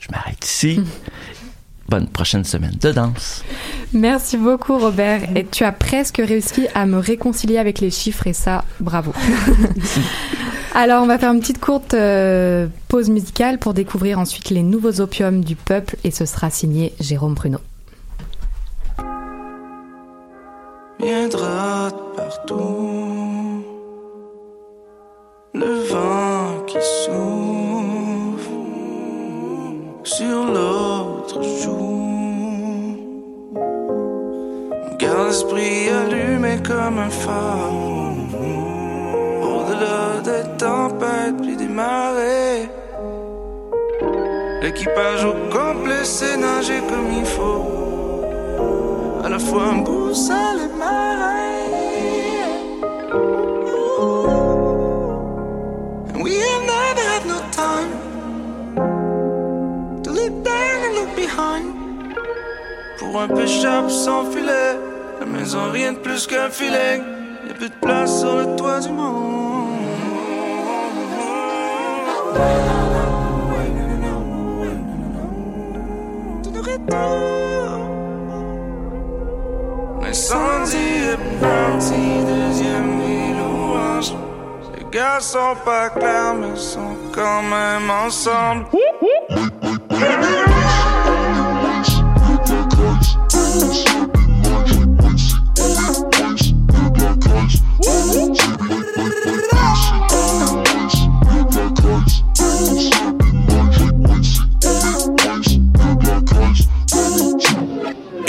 Je m'arrête ici. <laughs> Bonne prochaine semaine de danse. Merci beaucoup Robert. Et tu as presque réussi à me réconcilier avec les chiffres et ça, bravo. <laughs> Alors on va faire une petite courte euh, pause musicale pour découvrir ensuite les nouveaux opiums du peuple et ce sera signé Jérôme de partout. Le vent qui souffle sur l'autre joue. Garde l'esprit allumé comme un phare. Au-delà des tempêtes puis des marées. L'équipage au complet sait nager comme il faut. à la fois un goût sale et marin. And we have never had no time to look down and look behind. Pour un pêcheur sans filet, la maison rien de plus qu'un filet. Y a plus de place sur le toit du monde. Gars sont pas clairs, mais sont quand même ensemble.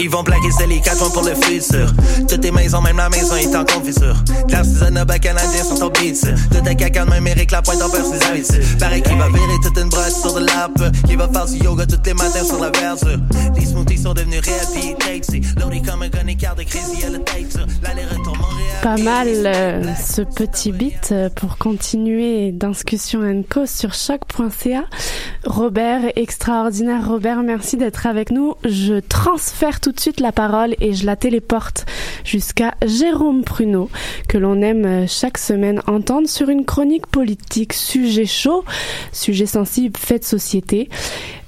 Ils vont plaquer c'est les quatre pour le futur. Toutes tes maisons, même la maison est en confisure. L'artisanat canadien sont au beat. Tout est caca de Eric la pointe en perd ses habitudes. Pareil qu'il va virer toute une brosse sur de l'arbre. Qui va faire du yoga tous les matins sur la verdure. Les smoothies sont devenus réels Loadé comme un gun écart de crazy à la tête. L'aller-retour Montréal. Pas mal euh, ce petit beat euh, pour continuer Discussion Co sur choc.ca. Robert, extraordinaire Robert, merci d'être avec nous. Je transfère tout de suite la parole et je la téléporte jusqu'à Jérôme Pruneau, que l'on aime euh, chaque semaine entendre sur une chronique politique, sujet chaud, sujet sensible, fait de société.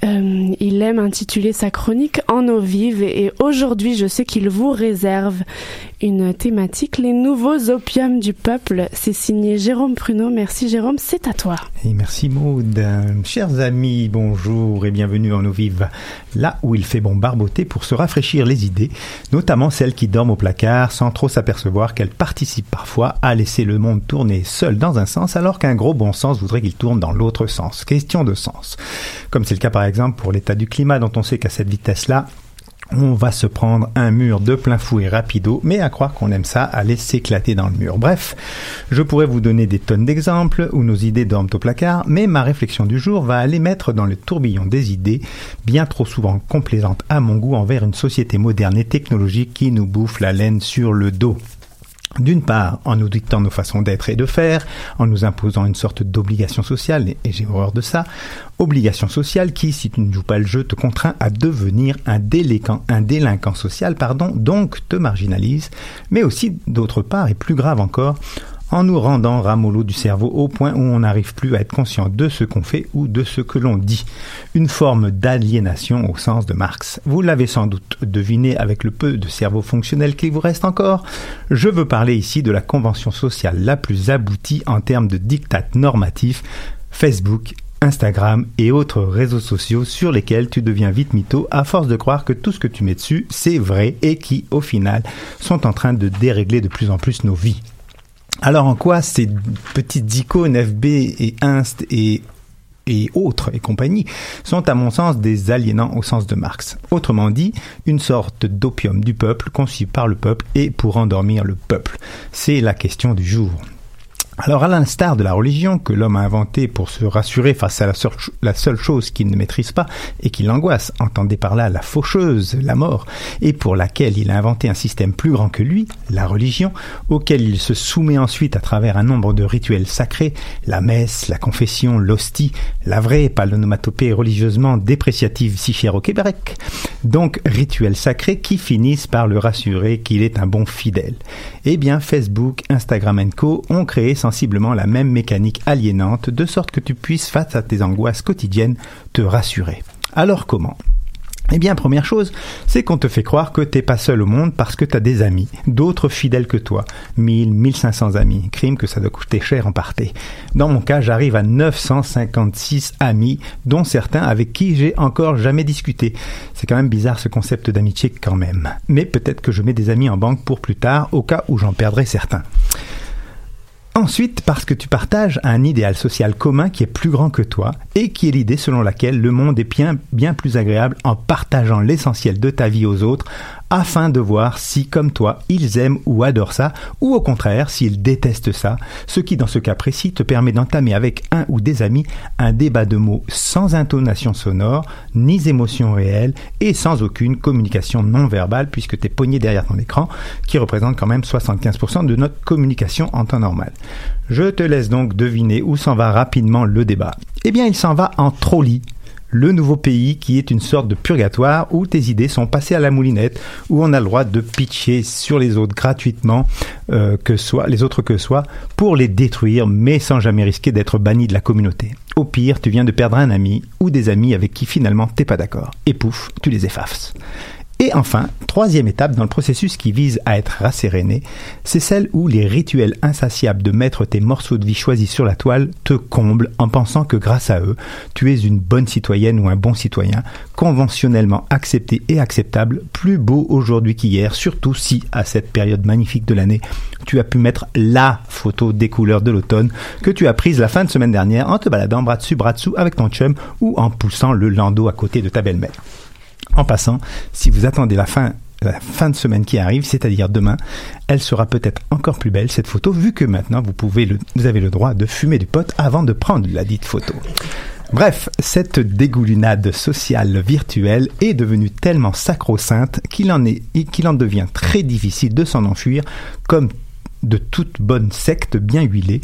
Euh, il aime intituler sa chronique En eau vive et aujourd'hui je sais qu'il vous réserve une thématique, les nouveaux opiums du peuple. C'est signé Jérôme Pruneau. Merci Jérôme, c'est à toi. Et merci Maude. Chers amis, bonjour et bienvenue en eau vive, là où il fait bon barboter pour se rafraîchir les idées, notamment celles qui dorment au placard sans trop s'apercevoir qu'elles participent parfois à laisser le monde tourner seul dans un sens alors qu'un gros bon sens voudrait qu'il tourne dans l'autre sens. Question de sens. Comme c'est le cas par exemple pour l'état du climat dont on sait qu'à cette vitesse-là, on va se prendre un mur de plein fouet rapido, mais à croire qu'on aime ça, aller s'éclater dans le mur. Bref, je pourrais vous donner des tonnes d'exemples où nos idées dorment au placard, mais ma réflexion du jour va aller mettre dans le tourbillon des idées, bien trop souvent complaisantes à mon goût envers une société moderne et technologique qui nous bouffe la laine sur le dos. D'une part, en nous dictant nos façons d'être et de faire, en nous imposant une sorte d'obligation sociale, et j'ai horreur de ça, obligation sociale qui, si tu ne joues pas le jeu, te contraint à devenir un délinquant, un délinquant social, pardon, donc te marginalise, mais aussi, d'autre part, et plus grave encore, en nous rendant ramollo du cerveau au point où on n'arrive plus à être conscient de ce qu'on fait ou de ce que l'on dit. Une forme d'aliénation au sens de Marx. Vous l'avez sans doute deviné avec le peu de cerveau fonctionnel qu'il vous reste encore. Je veux parler ici de la convention sociale la plus aboutie en termes de diktat normatif, Facebook, Instagram et autres réseaux sociaux sur lesquels tu deviens vite mytho à force de croire que tout ce que tu mets dessus, c'est vrai et qui, au final, sont en train de dérégler de plus en plus nos vies. Alors en quoi ces petites icônes FB et Inst et autres et compagnie sont à mon sens des aliénants au sens de Marx? Autrement dit, une sorte d'opium du peuple conçu par le peuple et pour endormir le peuple. C'est la question du jour. Alors, à l'instar de la religion que l'homme a inventée pour se rassurer face à la seule, chose qu'il ne maîtrise pas et qui l'angoisse, entendez par là la faucheuse, la mort, et pour laquelle il a inventé un système plus grand que lui, la religion, auquel il se soumet ensuite à travers un nombre de rituels sacrés, la messe, la confession, l'hostie, la vraie, pas l'onomatopée religieusement dépréciative si chère au Québec, donc rituels sacrés qui finissent par le rassurer qu'il est un bon fidèle. Eh bien, Facebook, Instagram Co. ont créé sensiblement la même mécanique aliénante, de sorte que tu puisses, face à tes angoisses quotidiennes, te rassurer. Alors comment? Eh bien, première chose, c'est qu'on te fait croire que t'es pas seul au monde parce que t'as des amis, d'autres fidèles que toi. 1000, 1500 amis. Crime que ça doit coûter cher en partie. Dans mon cas, j'arrive à 956 amis, dont certains avec qui j'ai encore jamais discuté. C'est quand même bizarre ce concept d'amitié quand même. Mais peut-être que je mets des amis en banque pour plus tard, au cas où j'en perdrai certains. Ensuite, parce que tu partages un idéal social commun qui est plus grand que toi et qui est l'idée selon laquelle le monde est bien, plus agréable en partageant l'essentiel de ta vie aux autres, afin de voir si, comme toi, ils aiment ou adorent ça, ou au contraire, s'ils détestent ça, ce qui, dans ce cas précis, te permet d'entamer avec un ou des amis un débat de mots sans intonation sonore, ni émotion réelle, et sans aucune communication non verbale, puisque tu es pogné derrière ton écran, qui représente quand même 75% de notre communication en temps normal. Je te laisse donc deviner où s'en va rapidement le débat. Eh bien, il s'en va en trolley le nouveau pays qui est une sorte de purgatoire où tes idées sont passées à la moulinette, où on a le droit de pitcher sur les autres gratuitement, euh, que les autres que soit, pour les détruire, mais sans jamais risquer d'être banni de la communauté. Au pire, tu viens de perdre un ami ou des amis avec qui finalement t'es pas d'accord. Et pouf, tu les effaces. Et enfin, troisième étape dans le processus qui vise à être rasséréné, c'est celle où les rituels insatiables de mettre tes morceaux de vie choisis sur la toile te comblent en pensant que grâce à eux, tu es une bonne citoyenne ou un bon citoyen, conventionnellement accepté et acceptable, plus beau aujourd'hui qu'hier, surtout si, à cette période magnifique de l'année, tu as pu mettre LA photo des couleurs de l'automne que tu as prise la fin de semaine dernière en te baladant bras dessus bras dessous avec ton chum ou en poussant le landau à côté de ta belle-mère. En passant, si vous attendez la fin de semaine qui arrive, c'est-à-dire demain, elle sera peut-être encore plus belle cette photo, vu que maintenant vous avez le droit de fumer du pot avant de prendre la dite photo. Bref, cette dégoulinade sociale virtuelle est devenue tellement sacro-sainte qu'il en est, qu'il en devient très difficile de s'en enfuir, comme de toute bonne secte bien huilée,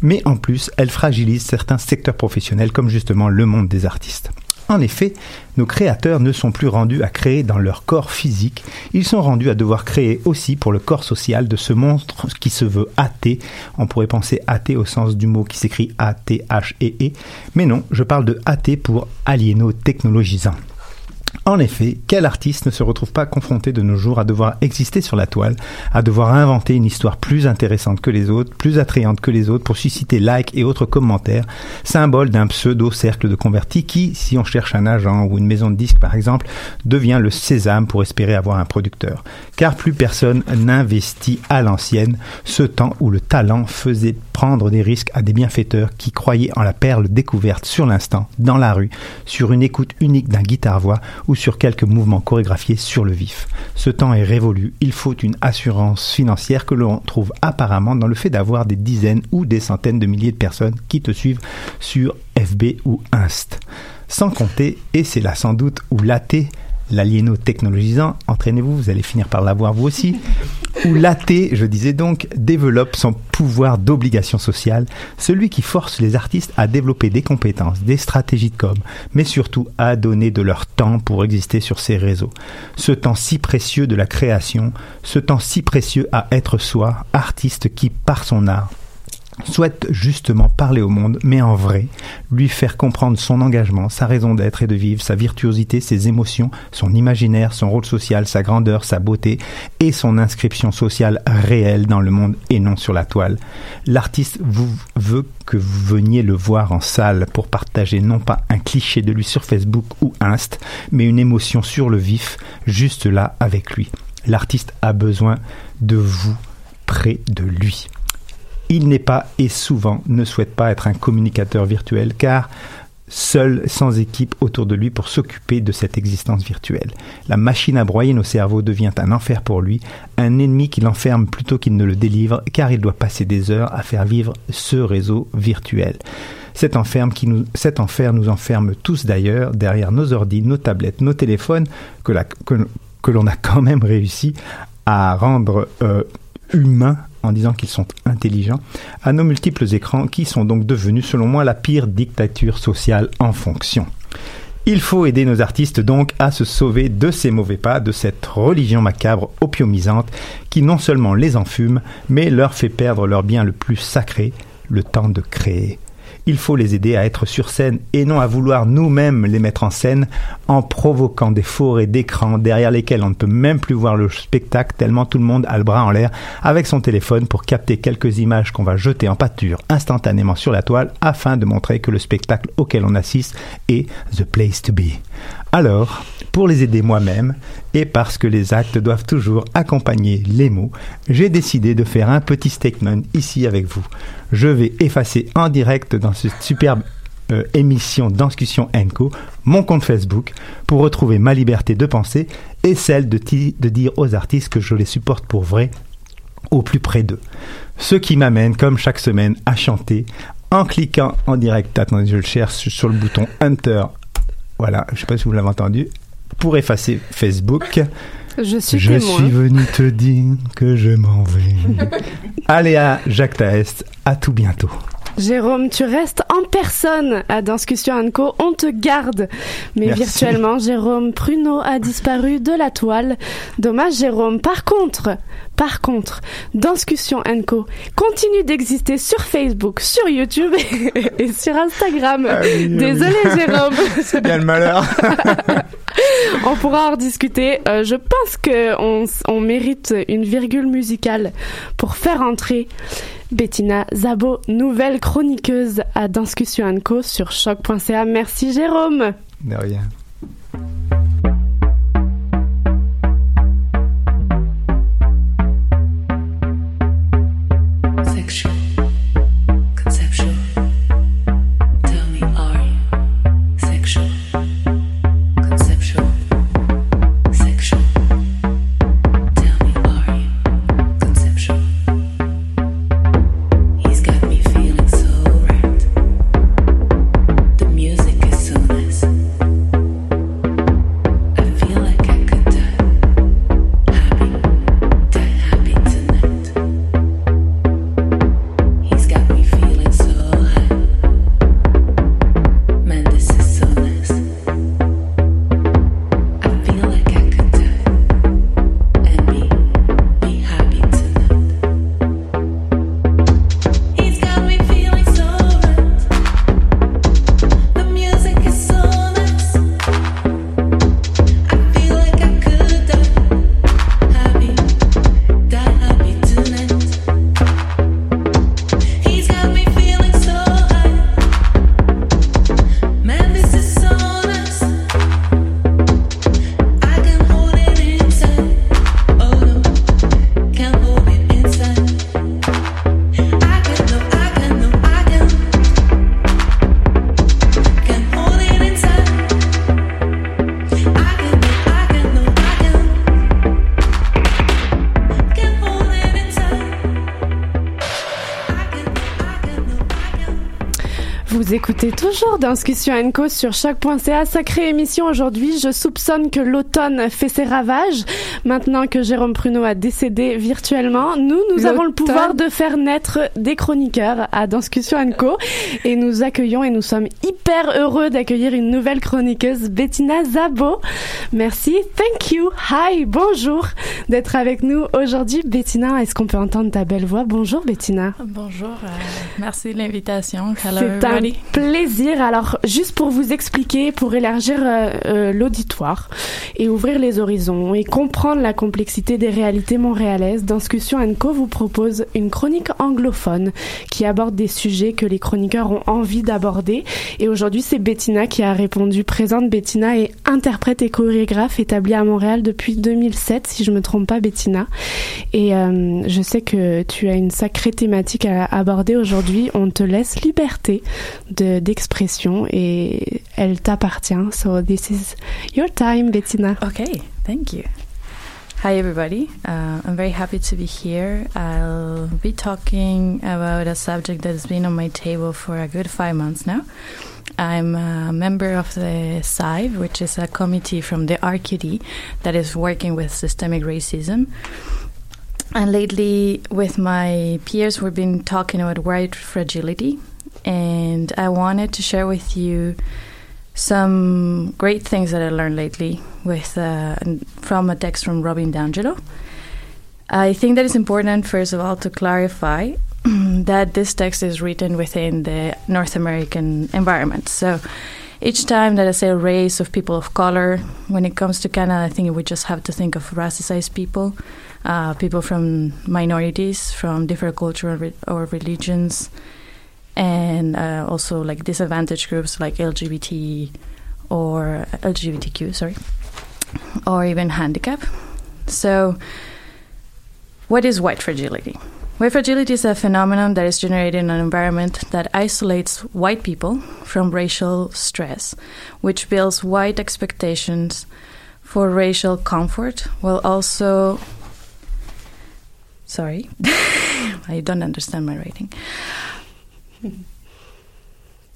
mais en plus, elle fragilise certains secteurs professionnels comme justement le monde des artistes. En effet, nos créateurs ne sont plus rendus à créer dans leur corps physique, ils sont rendus à devoir créer aussi pour le corps social de ce monstre qui se veut athée. On pourrait penser athée au sens du mot qui s'écrit A-T-H-E-E, mais non, je parle de athée pour aliéno-technologisant. En effet, quel artiste ne se retrouve pas confronté de nos jours à devoir exister sur la toile, à devoir inventer une histoire plus intéressante que les autres, plus attrayante que les autres pour susciter likes et autres commentaires, symbole d'un pseudo-cercle de convertis qui, si on cherche un agent ou une maison de disques par exemple, devient le sésame pour espérer avoir un producteur. Car plus personne n'investit à l'ancienne ce temps où le talent faisait prendre des risques à des bienfaiteurs qui croyaient en la perle découverte sur l'instant, dans la rue, sur une écoute unique d'un guitare-voix ou sur quelques mouvements chorégraphiés sur le vif. Ce temps est révolu, il faut une assurance financière que l'on trouve apparemment dans le fait d'avoir des dizaines ou des centaines de milliers de personnes qui te suivent sur FB ou Inst. Sans compter, et c'est là sans doute où l'athée l'aliéno-technologisant, entraînez-vous, vous allez finir par l'avoir vous aussi, où l'athée, je disais donc, développe son pouvoir d'obligation sociale, celui qui force les artistes à développer des compétences, des stratégies de com, mais surtout à donner de leur temps pour exister sur ces réseaux. Ce temps si précieux de la création, ce temps si précieux à être soi, artiste qui, par son art, souhaite justement parler au monde, mais en vrai, lui faire comprendre son engagement, sa raison d'être et de vivre, sa virtuosité, ses émotions, son imaginaire, son rôle social, sa grandeur, sa beauté et son inscription sociale réelle dans le monde et non sur la toile. L'artiste veut que vous veniez le voir en salle pour partager non pas un cliché de lui sur Facebook ou Inst, mais une émotion sur le vif, juste là avec lui. L'artiste a besoin de vous près de lui il n'est pas et souvent ne souhaite pas être un communicateur virtuel car seul, sans équipe autour de lui pour s'occuper de cette existence virtuelle. La machine à broyer nos cerveaux devient un enfer pour lui, un ennemi qui l'enferme plutôt qu'il ne le délivre, car il doit passer des heures à faire vivre ce réseau virtuel. Cet, enfer, qui nous, cet enfer nous enferme tous d'ailleurs derrière nos ordis, nos tablettes, nos téléphones, que, que, l'on a quand même réussi à rendre euh, humains en disant qu'ils sont intelligents, à nos multiples écrans qui sont donc devenus, selon moi, la pire dictature sociale en fonction. Il faut aider nos artistes donc à se sauver de ces mauvais pas, de cette religion macabre opiumisante qui non seulement les enfume, mais leur fait perdre leur bien le plus sacré, le temps de créer il faut les aider à être sur scène et non à vouloir nous-mêmes les mettre en scène en provoquant des forêts d'écrans derrière lesquels on ne peut même plus voir le spectacle tellement tout le monde a le bras en l'air avec son téléphone pour capter quelques images qu'on va jeter en pâture instantanément sur la toile afin de montrer que le spectacle auquel on assiste est the place to be. Alors, pour les aider moi-même, et parce que les actes doivent toujours accompagner les mots, j'ai décidé de faire un petit statement ici avec vous. Je vais effacer en direct dans ce superbe euh, émission Discussion Co, mon compte Facebook, pour retrouver ma liberté de penser et celle de, dire aux artistes que je les supporte pour vrai au plus près d'eux. Ce qui m'amène, comme chaque semaine, à chanter en cliquant en direct. Attendez, je le cherche sur le bouton Enter. Voilà, je sais pas si vous l'avez entendu. Pour effacer Facebook. Je suis Je témoin. suis venu te dire que je m'en vais. <laughs> Allez à Jacques Taest, à tout bientôt. Jérôme, tu restes en personne à Discussion Co. On te garde. Mais Merci. virtuellement, Jérôme Pruneau a disparu de la toile. Dommage, Jérôme. Par contre, par contre, Discussion Co. continue d'exister sur Facebook, sur YouTube <laughs> et sur Instagram. Ah oui, oui. Désolé, Jérôme. <laughs> C'est bien le malheur. On pourra en rediscuter. Euh, je pense que on, mérite une virgule musicale pour faire entrer Bettina Zabo, nouvelle chroniqueuse à Discussion Co sur choc.ca. Merci Jérôme. De rien. Toujours Discussion Co sur choc.ca. Sacrée émission aujourd'hui. Je soupçonne que l'automne fait ses ravages. Maintenant que Jérôme Pruneau a décédé virtuellement, nous, nous avons le pouvoir de faire naître des chroniqueurs à Discussion Co. Et nous accueillons et nous sommes hyper heureux d'accueillir une nouvelle chroniqueuse, Bettina Zabo. Merci. Thank you. Hi. Bonjour d'être avec nous aujourd'hui. Bettina, est-ce qu'on peut entendre ta belle voix? Bonjour, Bettina. Bonjour, euh, merci de l'invitation. C'est un plaisir. Alors, juste pour vous expliquer, pour élargir euh, euh, l'auditoire et ouvrir les horizons et comprendre la complexité des réalités montréalaises, Discussion Co vous propose une chronique anglophone qui aborde des sujets que les chroniqueurs ont envie d'aborder. Et aujourd'hui, c'est Bettina qui a répondu. Présente, Bettina est interprète et chorégraphe établie à Montréal depuis 2007, si je me trompe pas, Bettina. Et euh, je sais que tu as une sacrée thématique à aborder aujourd'hui. On te laisse liberté de d'expression et elle t'appartient. So this is your time, Bettina. Okay, thank you. Hi everybody. Uh, I'm very happy to be here. I'll be talking about a subject that has been on my table for a good five months now. I'm a member of the SIVE, which is a committee from the RQD that is working with systemic racism. And lately, with my peers, we've been talking about white fragility. And I wanted to share with you some great things that I learned lately with uh, from a text from Robin D'Angelo. I think that it's important, first of all, to clarify <clears throat> that this text is written within the North American environment. So each time that I say race of people of color, when it comes to Canada, I think we just have to think of racialized people, uh, people from minorities, from different culture re- or religions, and uh, also like disadvantaged groups like LGBT or LGBTQ, sorry, or even handicap. So, what is white fragility? White fragility is a phenomenon that is generated in an environment that isolates white people from racial stress, which builds white expectations for racial comfort while also. Sorry, <laughs> I don't understand my writing.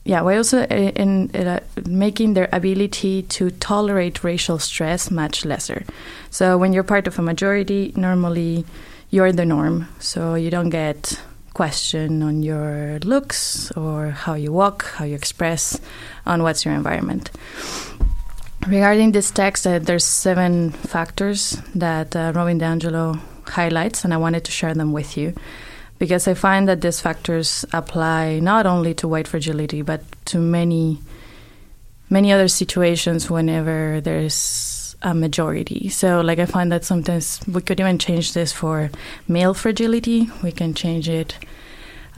Yeah, while also uh, in, uh, making their ability to tolerate racial stress much lesser. So when you're part of a majority, normally you're the norm, so you don't get questioned on your looks or how you walk, how you express, on what's your environment. Regarding this text, uh, there's seven factors that uh, Robin D'Angelo highlights, and I wanted to share them with you because I find that these factors apply not only to white fragility but to many, many other situations whenever there's a majority. So, like, I find that sometimes we could even change this for male fragility. We can change it.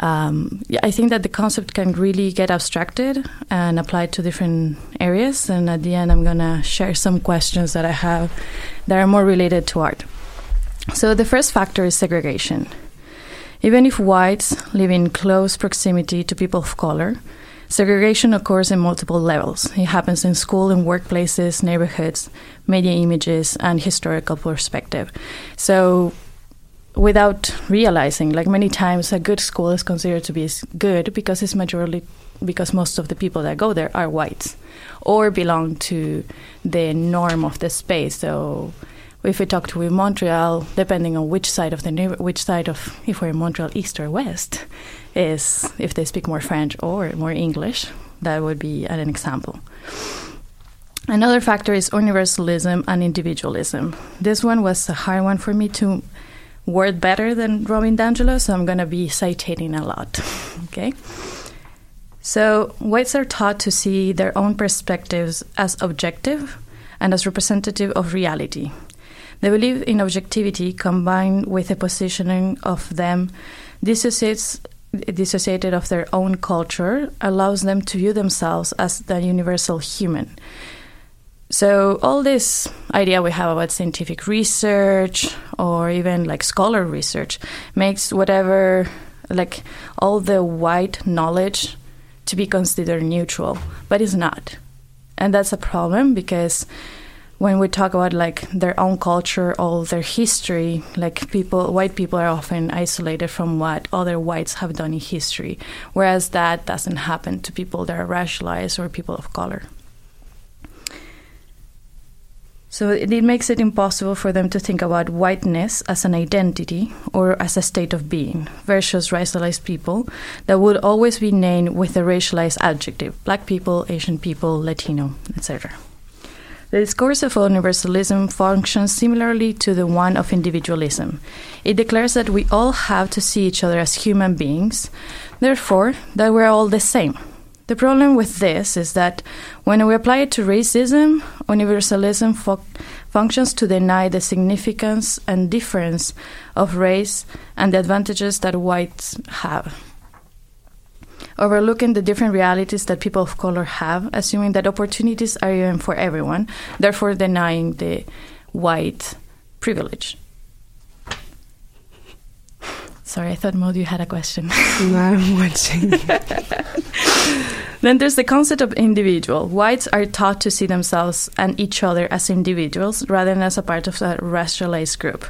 Um, I think that the concept can really get abstracted and applied to different areas. And at the end, I'm gonna share some questions that I have that are more related to art. So, the first factor is segregation. Even if whites live in close proximity to people of color, segregation occurs in multiple levels. It happens in school, in workplaces, neighborhoods, media images, and historical perspective. So, without realizing, like many times, a good school is considered to be good because it's majorly because most of the people that go there are whites or belong to the norm of the space. So, if we talk to in Montreal, depending on which side of the neighbor, which side of if we're in Montreal, east or west, is if they speak more French or more English. That would be an example. Another factor is universalism and individualism. This one was a hard one for me to word better than Robin D'Angelo, so I'm going to be citating a lot. <laughs> okay. So, whites are taught to see their own perspectives as objective and as representative of reality. They believe in objectivity combined with a positioning of them dissociates, dissociated of their own culture, allows them to view themselves as the universal human. So, all this idea we have about scientific research or even like scholar research makes whatever, like all the white knowledge to be considered neutral, but it's not. And that's a problem because when we talk about like their own culture or their history, like people, white people are often isolated from what other whites have done in history, whereas that doesn't happen to people that are racialized or people of color. So it, it makes it impossible for them to think about whiteness as an identity or as a state of being versus racialized people that would always be named with a racialized adjective black people, Asian people, Latino, etc. The discourse of universalism functions similarly to the one of individualism. It declares that we all have to see each other as human beings, therefore, that we're all the same. The problem with this is that when we apply it to racism, universalism fo- functions to deny the significance and difference of race and the advantages that whites have overlooking the different realities that people of color have, assuming that opportunities are even for everyone, therefore denying the white privilege. Sorry, I thought Maud you had a question. No, I'm watching. <laughs> then there's the concept of individual. Whites are taught to see themselves and each other as individuals rather than as a part of a racialized group.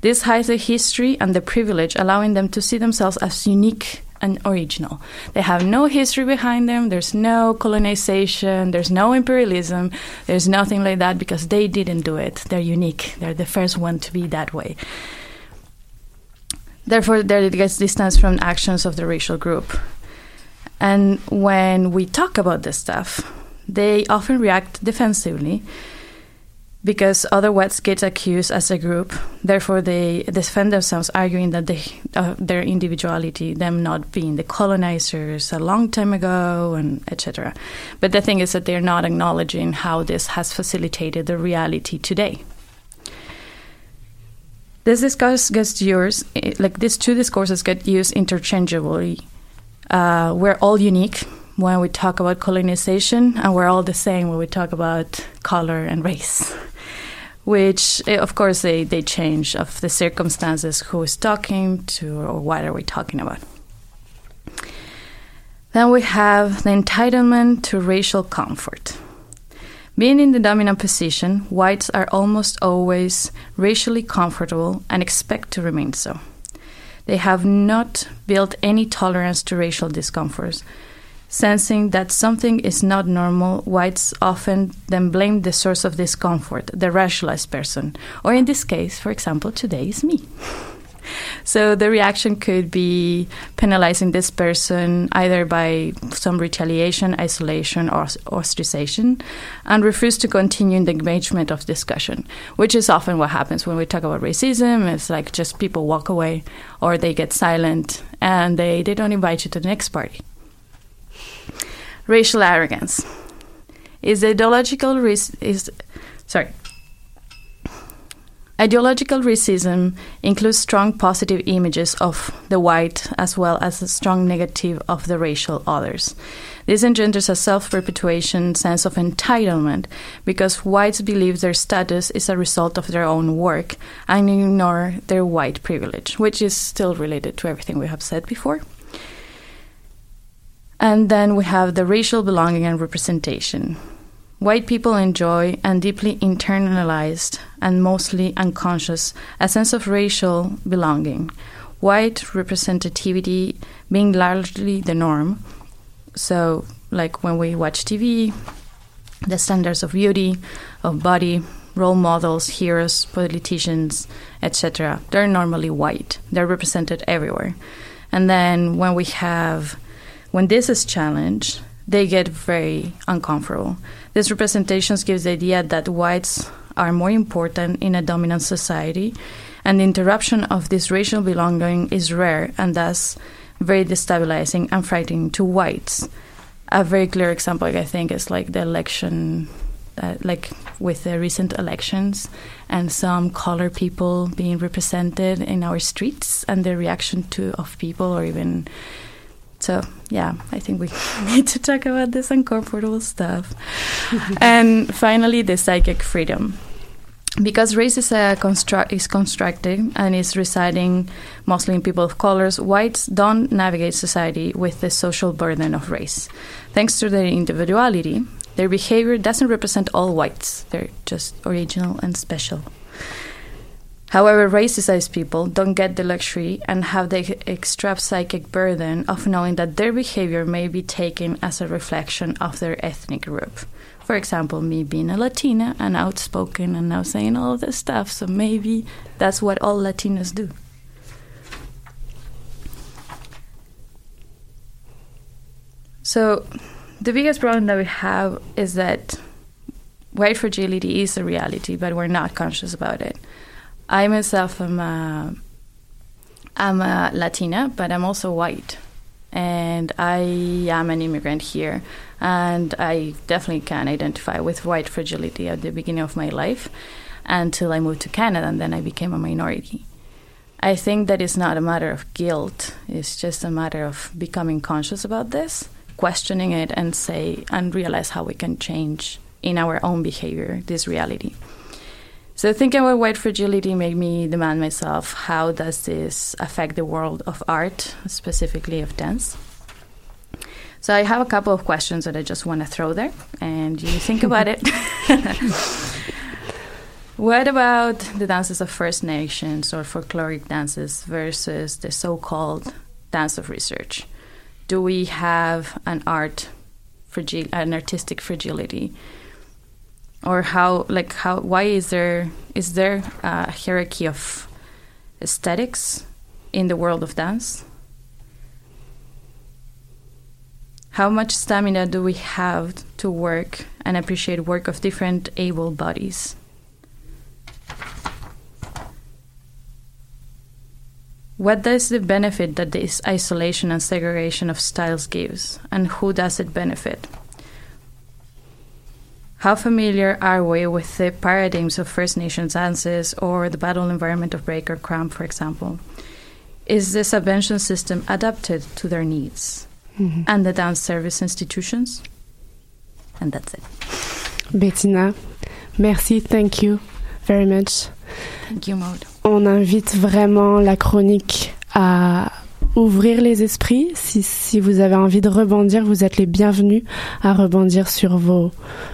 This hides the history and the privilege, allowing them to see themselves as unique and original. They have no history behind them, there's no colonization, there's no imperialism, there's nothing like that because they didn't do it. They're unique, they're the first one to be that way. Therefore, there it gets distance from actions of the racial group. And when we talk about this stuff, they often react defensively because other whites get accused as a group. Therefore, they defend themselves, arguing that they, uh, their individuality, them not being the colonizers a long time ago, and etc. But the thing is that they're not acknowledging how this has facilitated the reality today. This discourse gets used, eh, like these two discourses get used interchangeably. Uh, we're all unique when we talk about colonization, and we're all the same when we talk about color and race. Which eh, of course they, they change of the circumstances who is talking to or what are we talking about. Then we have the entitlement to racial comfort. Being in the dominant position, whites are almost always racially comfortable and expect to remain so. They have not built any tolerance to racial discomforts. Sensing that something is not normal, whites often then blame the source of discomfort, the racialized person, or in this case, for example, today is me. <laughs> So the reaction could be penalizing this person either by some retaliation, isolation, or ostracization, and refuse to continue in the engagement of discussion, which is often what happens when we talk about racism. It's like just people walk away or they get silent and they, they don't invite you to the next party. Racial arrogance is ideological is sorry Ideological racism includes strong positive images of the white as well as a strong negative of the racial others. This engenders a self perpetuation sense of entitlement because whites believe their status is a result of their own work and ignore their white privilege, which is still related to everything we have said before. And then we have the racial belonging and representation. White people enjoy and deeply internalized and mostly unconscious a sense of racial belonging, white representativity being largely the norm. So, like when we watch TV, the standards of beauty, of body, role models, heroes, politicians, etc., they're normally white. They're represented everywhere. And then when we have, when this is challenged, they get very uncomfortable. These representations gives the idea that whites are more important in a dominant society, and the interruption of this racial belonging is rare and thus very destabilizing and frightening to whites. A very clear example, I think, is like the election, uh, like with the recent elections, and some color people being represented in our streets, and the reaction to of people, or even so yeah, I think we <laughs> need to talk about this uncomfortable stuff. <laughs> and finally, the psychic freedom. Because race is, a construct, is constructed and is residing mostly in people of colors, whites don't navigate society with the social burden of race. Thanks to their individuality, their behavior doesn't represent all whites. They're just original and special. However, racist people don't get the luxury and have the extra psychic burden of knowing that their behavior may be taken as a reflection of their ethnic group. For example, me being a Latina and outspoken and now saying all this stuff, so maybe that's what all Latinos do. So, the biggest problem that we have is that white fragility is a reality, but we're not conscious about it. I myself am a, I'm a Latina, but I'm also white, and I am an immigrant here, and I definitely can identify with white fragility at the beginning of my life, until I moved to Canada, and then I became a minority. I think that it's not a matter of guilt; it's just a matter of becoming conscious about this, questioning it, and say and realize how we can change in our own behavior this reality. So thinking about white fragility made me demand myself, how does this affect the world of art, specifically of dance? So I have a couple of questions that I just want to throw there, and you think about it. <laughs> what about the dances of First Nations or folkloric dances versus the so-called dance of research? Do we have an art, fragil- an artistic fragility? Or how like how why is there is there a hierarchy of aesthetics in the world of dance? How much stamina do we have to work and appreciate work of different able bodies? What does the benefit that this isolation and segregation of styles gives and who does it benefit how familiar are we with the paradigms of First Nations dances or the battle environment of break or cramp, for example? Is the subvention system adapted to their needs Mhm. and the dance service institutions? And that's it. Bettina, merci, thank you very much. Thank you, Maud. On invite vraiment la chronique à ouvrir les esprits. Si, vous avez envie de rebondir, vous êtes les bienvenus à rebondir sur vos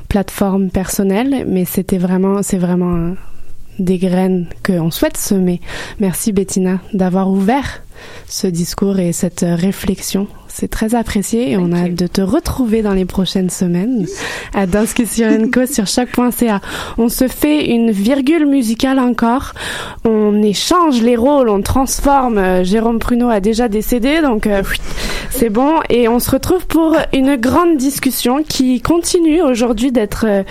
plateformes personnelles. Mais c'était vraiment, c'est vraiment euh, des graines qu'on souhaite semer. Merci Bettina d'avoir ouvert ce discours et cette euh, réflexion. C'est très apprécié et on a hâte de te retrouver dans les prochaines semaines à Discussion Co sur choc.ca. On se fait une virgule musicale encore. On échange les rôles, on transforme. Euh, Jérôme Pruneau a déjà décédé, donc euh, c'est bon. Et on se retrouve pour une grande discussion qui continue aujourd'hui d'être euh,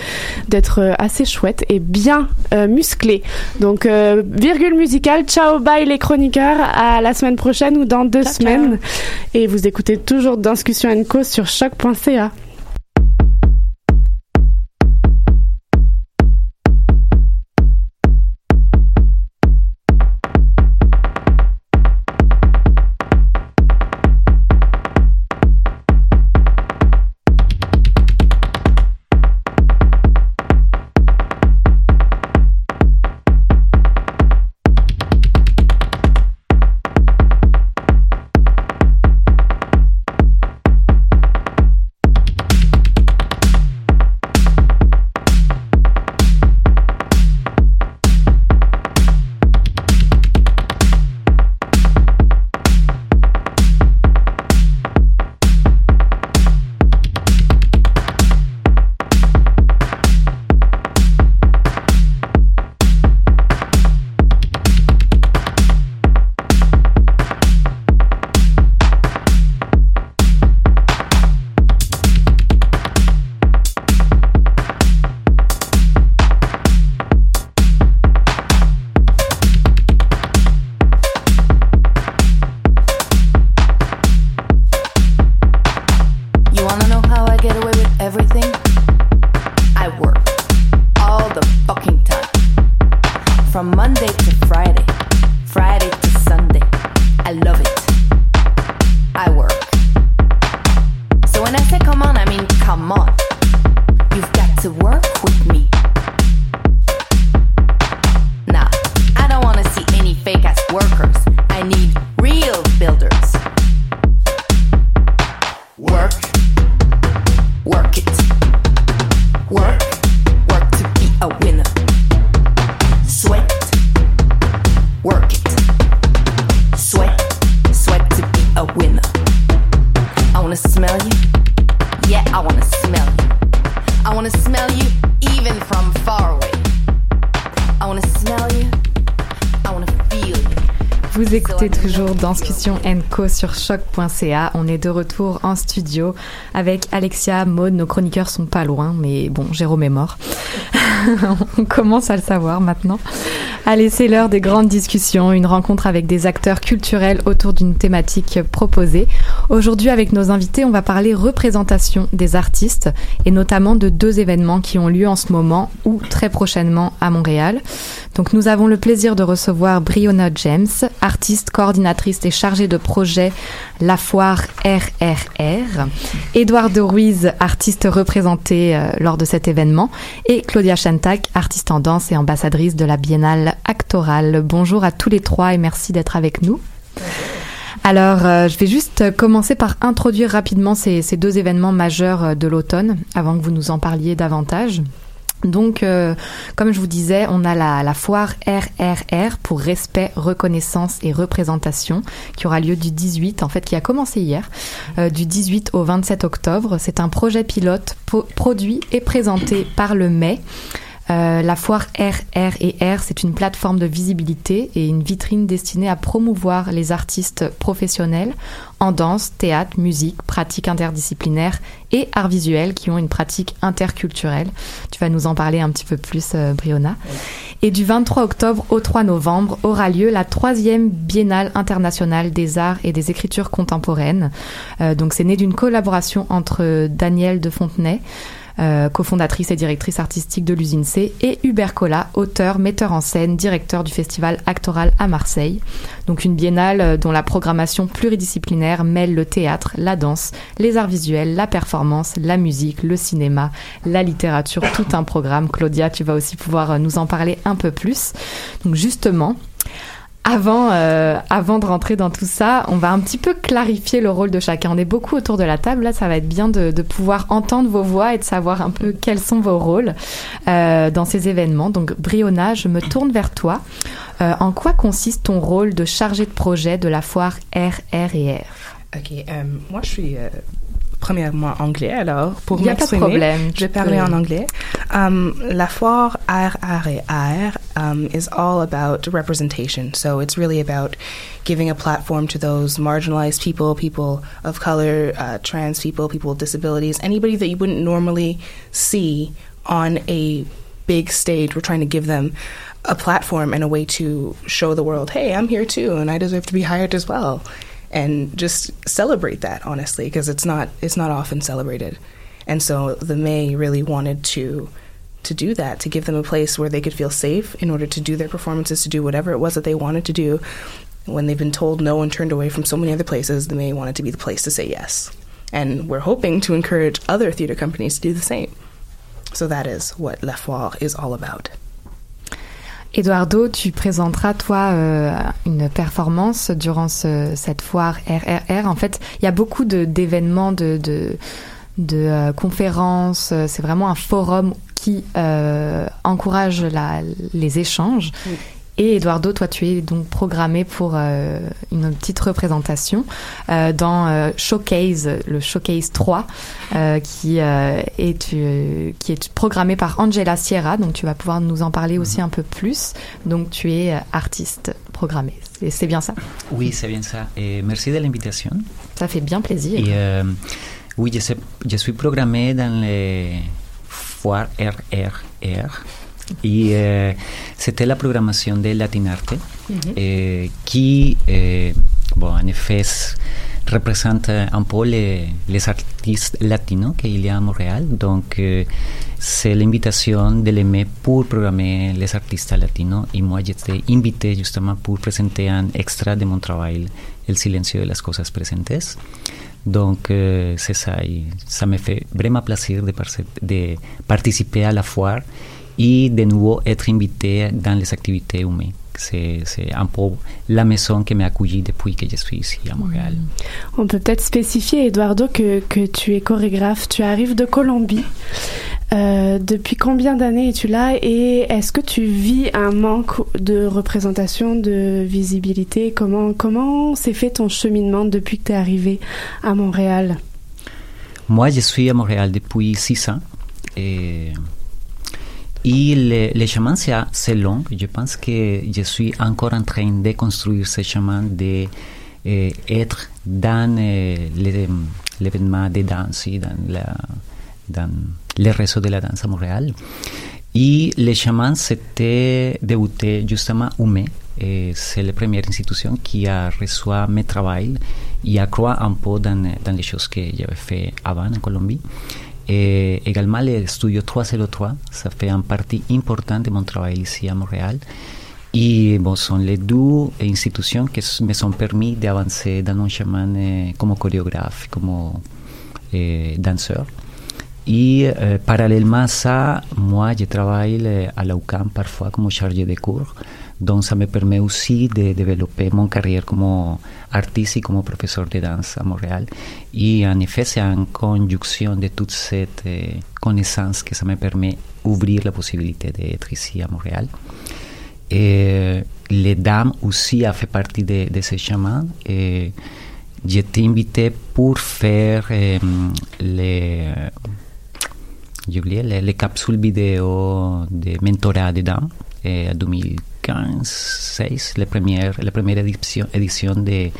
d'être assez chouette et bien euh, musclée. Donc virgule musicale. Ciao, bye les chroniqueurs. À la semaine prochaine ou dans deux semaines. Et vous écoutez toujours Discussion Co sur choc.ca. écoutez toujours Discussion Co sur choc.ca. On est de retour en studio avec Alexia, Maud. Nos chroniqueurs sont pas loin, mais bon, Jérôme est mort. <laughs> On commence à le savoir maintenant. Allez, c'est l'heure des grandes discussions, une rencontre avec des acteurs culturels autour d'une thématique proposée. Aujourd'hui, avec nos invités, on va parler représentation des artistes et notamment de deux événements qui ont lieu en ce moment ou très prochainement à Montréal. Donc, nous avons le plaisir de recevoir Brionna James, artiste, coordinatrice et chargée de projet La Foire RRR, Eduardo Ruiz, artiste représenté euh, lors de cet événement, et Claudia Chantac, artiste en danse et ambassadrice de la Biennale Actorale. Bonjour à tous les trois et merci d'être avec nous. Alors, euh, je vais juste commencer par introduire rapidement ces, ces deux événements majeurs euh, de l'automne, avant que vous nous en parliez davantage. Donc, euh, comme je vous disais, on a la, la foire RRR pour respect, reconnaissance et représentation qui aura lieu du 18, en fait, qui a commencé hier, euh, du 18 au 27 octobre. C'est un projet pilote produit et présenté par le mai. Euh, la foire RR et R, c'est une plateforme de visibilité et une vitrine destinée à promouvoir les artistes professionnels en danse, théâtre, musique, pratiques interdisciplinaires et arts visuels qui ont une pratique interculturelle. Tu vas nous en parler un petit peu plus, euh, Brionna. Et du 23 octobre au 3 novembre aura lieu la troisième Biennale internationale des arts et des écritures contemporaines. Euh, donc c'est né d'une collaboration entre Daniel de Fontenay, euh, cofondatrice et directrice artistique de l'usine C, et Hubert Collat, auteur, metteur en scène, directeur du festival Actoral à Marseille. Donc une biennale euh, dont la programmation pluridisciplinaire mêle le théâtre, la danse, les arts visuels, la performance, la musique, le cinéma, la littérature, tout un programme. Claudia, tu vas aussi pouvoir euh, nous en parler un peu plus. Donc justement, avant, euh, avant de rentrer dans tout ça, on va un petit peu clarifier le rôle de chacun. On est beaucoup autour de la table. Là, ça va être bien de, pouvoir entendre vos voix et de savoir un peu quels sont vos rôles euh, dans ces événements. Donc, Briona, je me tourne vers toi. Euh, en quoi consiste ton rôle de chargé de projet de la foire RR&R Ok, moi je suis premièrement anglais, alors pour Y a pas de problème, je vais parler en anglais. Um, la foire RR&R um, is all about representation. So it's really about giving a platform to those marginalized people, people of color, uh, trans people, people with disabilities, anybody that you wouldn't normally see on a big stage. We're trying to give them a platform and a way to show the world, hey, I'm here too, and I deserve to be hired as well, and just celebrate that honestly, because it's not it's not often celebrated, and so the May really wanted to to do that to give them a place where they could feel safe in order to do their performances, to do whatever it was that they wanted to do. When they've been told no and turned away from so many other places, the May wanted to be the place to say yes, and we're hoping to encourage other theater companies to do the same. So that is what La Foire is all about. Eduardo, tu présenteras toi euh, une performance durant ce- cette foire RRR. En fait, il y a beaucoup d'événements, de, euh, conférences. C'est vraiment un forum qui euh, encourage les échanges. Et Eduardo, toi, tu es donc programmé pour euh, une petite représentation euh, dans euh, Showcase, le Showcase 3, euh, qui, est, qui est programmé par Angela Sierra. Donc, tu vas pouvoir nous en parler aussi un peu plus. Donc, tu es artiste programmé. C'est- C'est bien ça? Oui, c'est bien ça. Et merci de l'invitation. Ça fait bien plaisir. Et oui, je, sais- je suis programmé dans les foires RRR. Et euh, c'était la programmation de Latinarte euh, qui, euh, bon, en effet, représente un peu les, les artistes latinos qu'il y a à Montréal. Donc, euh, c'est l'invitation de l'aimer pour programmer les artistes latinos. Et moi, j'étais invité justement pour présenter un extra de mon travail, El silencio de las cosas presentes. Donc, c'est ça. Et ça me fait vraiment plaisir de, de participer à la foire et de nouveau être invité dans les activités humaines. C'est c'est un peu la maison qui m'a accueilli depuis que je suis ici à Montréal. On peut peut-être spécifier, Eduardo, que, que tu es chorégraphe. Tu arrives de Colombie. Euh, depuis combien d'années es-tu là et est-ce que tu vis un manque de représentation, de visibilité? Comment comment s'est fait ton cheminement depuis que tu es arrivé à Montréal? Moi, je suis à Montréal depuis six ans. Et, et le, le chemin, c'est long. Je pense que je suis encore en train de construire ce chemin, d'être dans euh, les- l'événement de danse, dans, la, dans le réseau de la danse à Montréal. Et le chemin, c'était débuté justement au mai. Et c'est la première institution qui a reçu mes travaux et a cru un peu dans, dans les choses que j'avais fait avant en Colombie. Et également, le studio 303, ça fait une partie importante de mon travail ici à Montréal. Et bon, sont les deux institutions qui s- me sont permis d'avancer dans un chemin euh, comme chorégraphe, comme euh, danseur. Et euh, parallèlement à ça, moi, je travaille euh, à la UCAM parfois comme chargé de cours. Donc, ça me permet aussi de développer mon carrière comme artiste et comme professeur de danse à Montréal. Et en effet, c'est en conjonction de toute cette euh, connaissance que ça me permet d'ouvrir la possibilité d'être ici à Montréal. Et les dames aussi a fait partie de, de ce chemin. Et j'étais invité pour faire euh, les, j'ai oublié, les, les capsules vidéo de mentorat de dames eh, en 2015-16, la première, la première édition, édition de,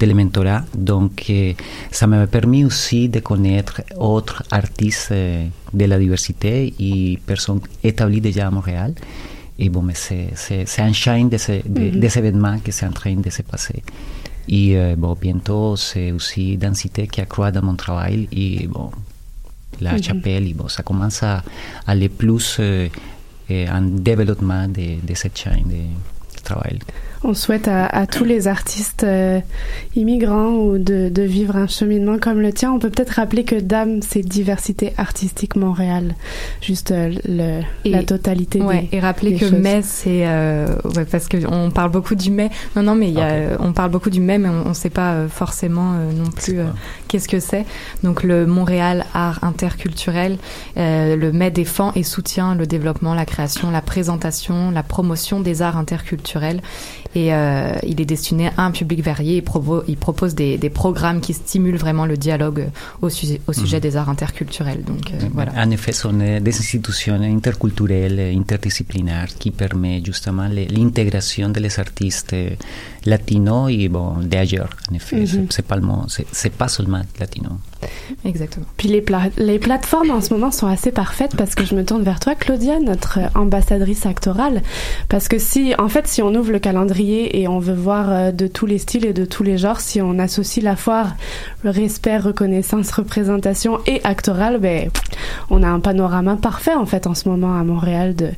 de le mentorat. Donc, eh, ça m'a permis aussi de connaître autres artistes eh, de la diversité et personnes établies déjà à Montréal. Et bon, mais c'est, un shine de, ce, de, Mhm. de ces événements qui est en train de se passer. Et bon, bientôt, c'est aussi densité qui accroît dans mon travail. Et bon, la chapelle, et bon, ça commence à aller plus euh, euh, en développement de, de cette chaîne de, de travail. On souhaite à, à tous les artistes euh, immigrants ou de, de vivre un cheminement comme le tien. On peut peut-être rappeler que DAM, c'est Diversité Artistique Montréal. Juste euh, le, la totalité Ouais, des et rappeler des que choses. mai, c'est euh, ouais, parce que on parle beaucoup du mai. Non, non, mais y a, on parle beaucoup du mai, mais on ne sait pas forcément euh, non plus euh, qu'est-ce que c'est? Donc le Montréal Art Interculturel, euh, le mai défend et soutient le développement, la création, la présentation, la promotion des arts interculturels. Et euh, il est destiné à un public varié. Il, provo- il propose des, des programmes qui stimulent vraiment le dialogue au, sujet au sujet Mhm. des arts interculturels. Donc euh, voilà. En effet, ce sont des institutions interculturelles, interdisciplinaires qui permettent justement l'intégration des artistes latinos et bon, d'ailleurs. En effet, Mhm. c'est- c'est pas le mot- c'est c'est pas seulement latino. Exactement. Puis les, pla- les plateformes en ce moment sont assez parfaites parce que je me tourne vers toi, Claudia, notre ambassadrice actorale. Parce que si, en fait, si on ouvre le calendrier et on veut voir euh, de tous les styles et de tous les genres, si on associe la foire, le respect, reconnaissance, représentation et actorale, ben, on a un panorama parfait en fait en ce moment à Montréal de,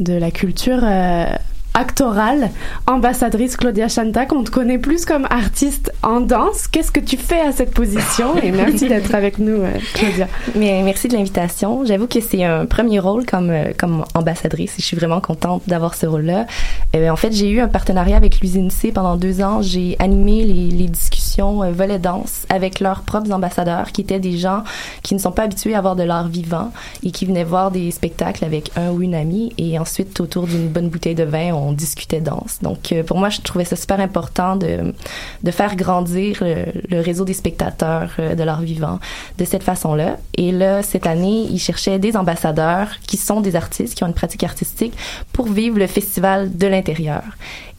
de la culture. euh, actorale, ambassadrice Claudia Chantac, on te connaît plus comme artiste en danse. Qu'est-ce que tu fais à cette position? Et <laughs> merci d'être avec nous, euh, Claudia. Mais merci de l'invitation. J'avoue que c'est un premier rôle comme euh, comme ambassadrice et je suis vraiment contente d'avoir ce rôle-là. Euh, en fait, j'ai eu un partenariat avec l'usine C pendant deux ans. J'ai animé les, les discussions euh, volet danse avec leurs propres ambassadeurs, qui étaient des gens qui ne sont pas habitués à voir de l'art vivant et qui venaient voir des spectacles avec un ou une amie. Et ensuite, autour d'une bonne bouteille de vin, on discutait danse. Donc, euh, pour moi, je trouvais ça super important de de faire grandir le, le réseau des spectateurs euh, de l'art vivant de cette façon-là. Et là, cette année, ils cherchaient des ambassadeurs qui sont des artistes, qui ont une pratique artistique pour vivre le festival de l'intérieur.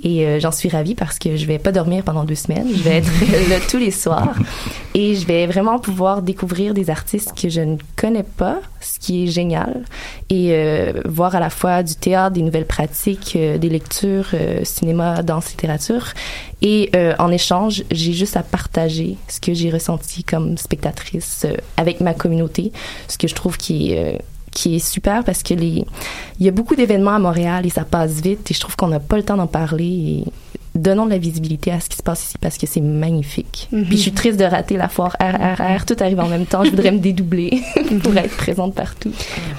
Et euh, j'en suis ravie parce que je vais pas dormir pendant deux semaines. Je vais être <laughs> là tous les soirs. Et je vais vraiment pouvoir découvrir des artistes que je ne connais pas, ce qui est génial. Et euh, voir à la fois du théâtre, des nouvelles pratiques, euh, des lectures, cinéma, danse, littérature. Et en échange, j'ai juste à partager ce que j'ai ressenti comme spectatrice avec ma communauté, ce que je trouve qui est... qui est super parce que les il y a beaucoup d'événements à Montréal et ça passe vite et je trouve qu'on n'a pas le temps d'en parler et donnons de la visibilité à ce qui se passe ici parce que c'est magnifique. Mhm. Puis je suis triste de rater la foire RRR, tout arrive en même temps, je voudrais me dédoubler <laughs> pour être présente partout.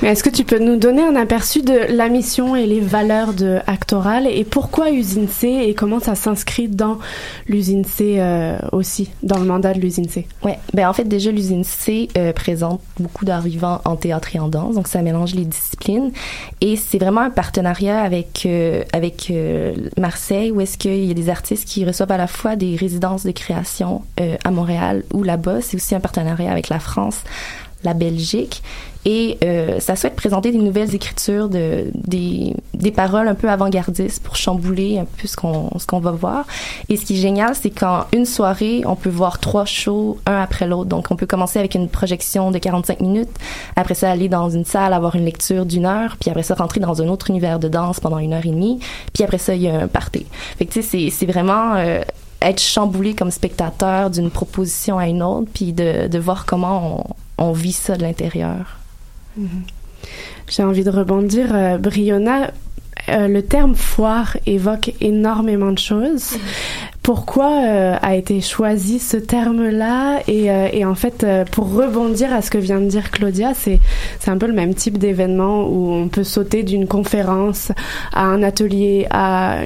Mais est-ce que tu peux nous donner un aperçu de la mission et les valeurs de Actoral et pourquoi Usine C et comment ça s'inscrit dans l'usine C euh, aussi, dans le mandat de l'usine C? Ouais, ben en fait déjà l'usine C euh, présente beaucoup d'art vivant en théâtre et en danse, donc ça mélange les disciplines et c'est vraiment un partenariat avec euh, avec Marseille où est-ce qu'il y a des artistes qui reçoivent à la fois des résidences de création euh, à Montréal ou là-bas, c'est aussi un partenariat avec la France, la Belgique. Et euh, ça souhaite présenter des nouvelles écritures de des, des paroles un peu avant-gardistes pour chambouler un peu ce qu'on ce qu'on va voir. Et ce qui est génial c'est qu'en une soirée on peut voir trois shows un après l'autre. Donc on peut commencer avec une projection de 45 minutes après ça aller dans une salle avoir une lecture d'une heure puis après ça rentrer dans un autre univers de danse pendant une heure et demie puis après ça il y a un party. Fait que tu sais c'est vraiment euh, être chamboulé comme spectateur d'une proposition à une autre puis de de voir comment on, on vit ça de l'intérieur Mhm. J'ai envie de rebondir. Euh, Brionna, euh, le terme foire évoque énormément de choses. Pourquoi euh, a été choisi ce terme-là et, euh, et en fait, euh, pour rebondir à ce que vient de dire Claudia, c'est un peu le même type d'événement où on peut sauter d'une conférence à un atelier, à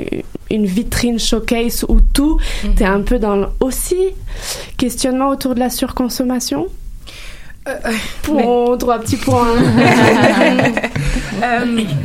une vitrine showcase où tout est un peu dans le aussi questionnement autour de la surconsommation? Pour trois petits points. <laughs>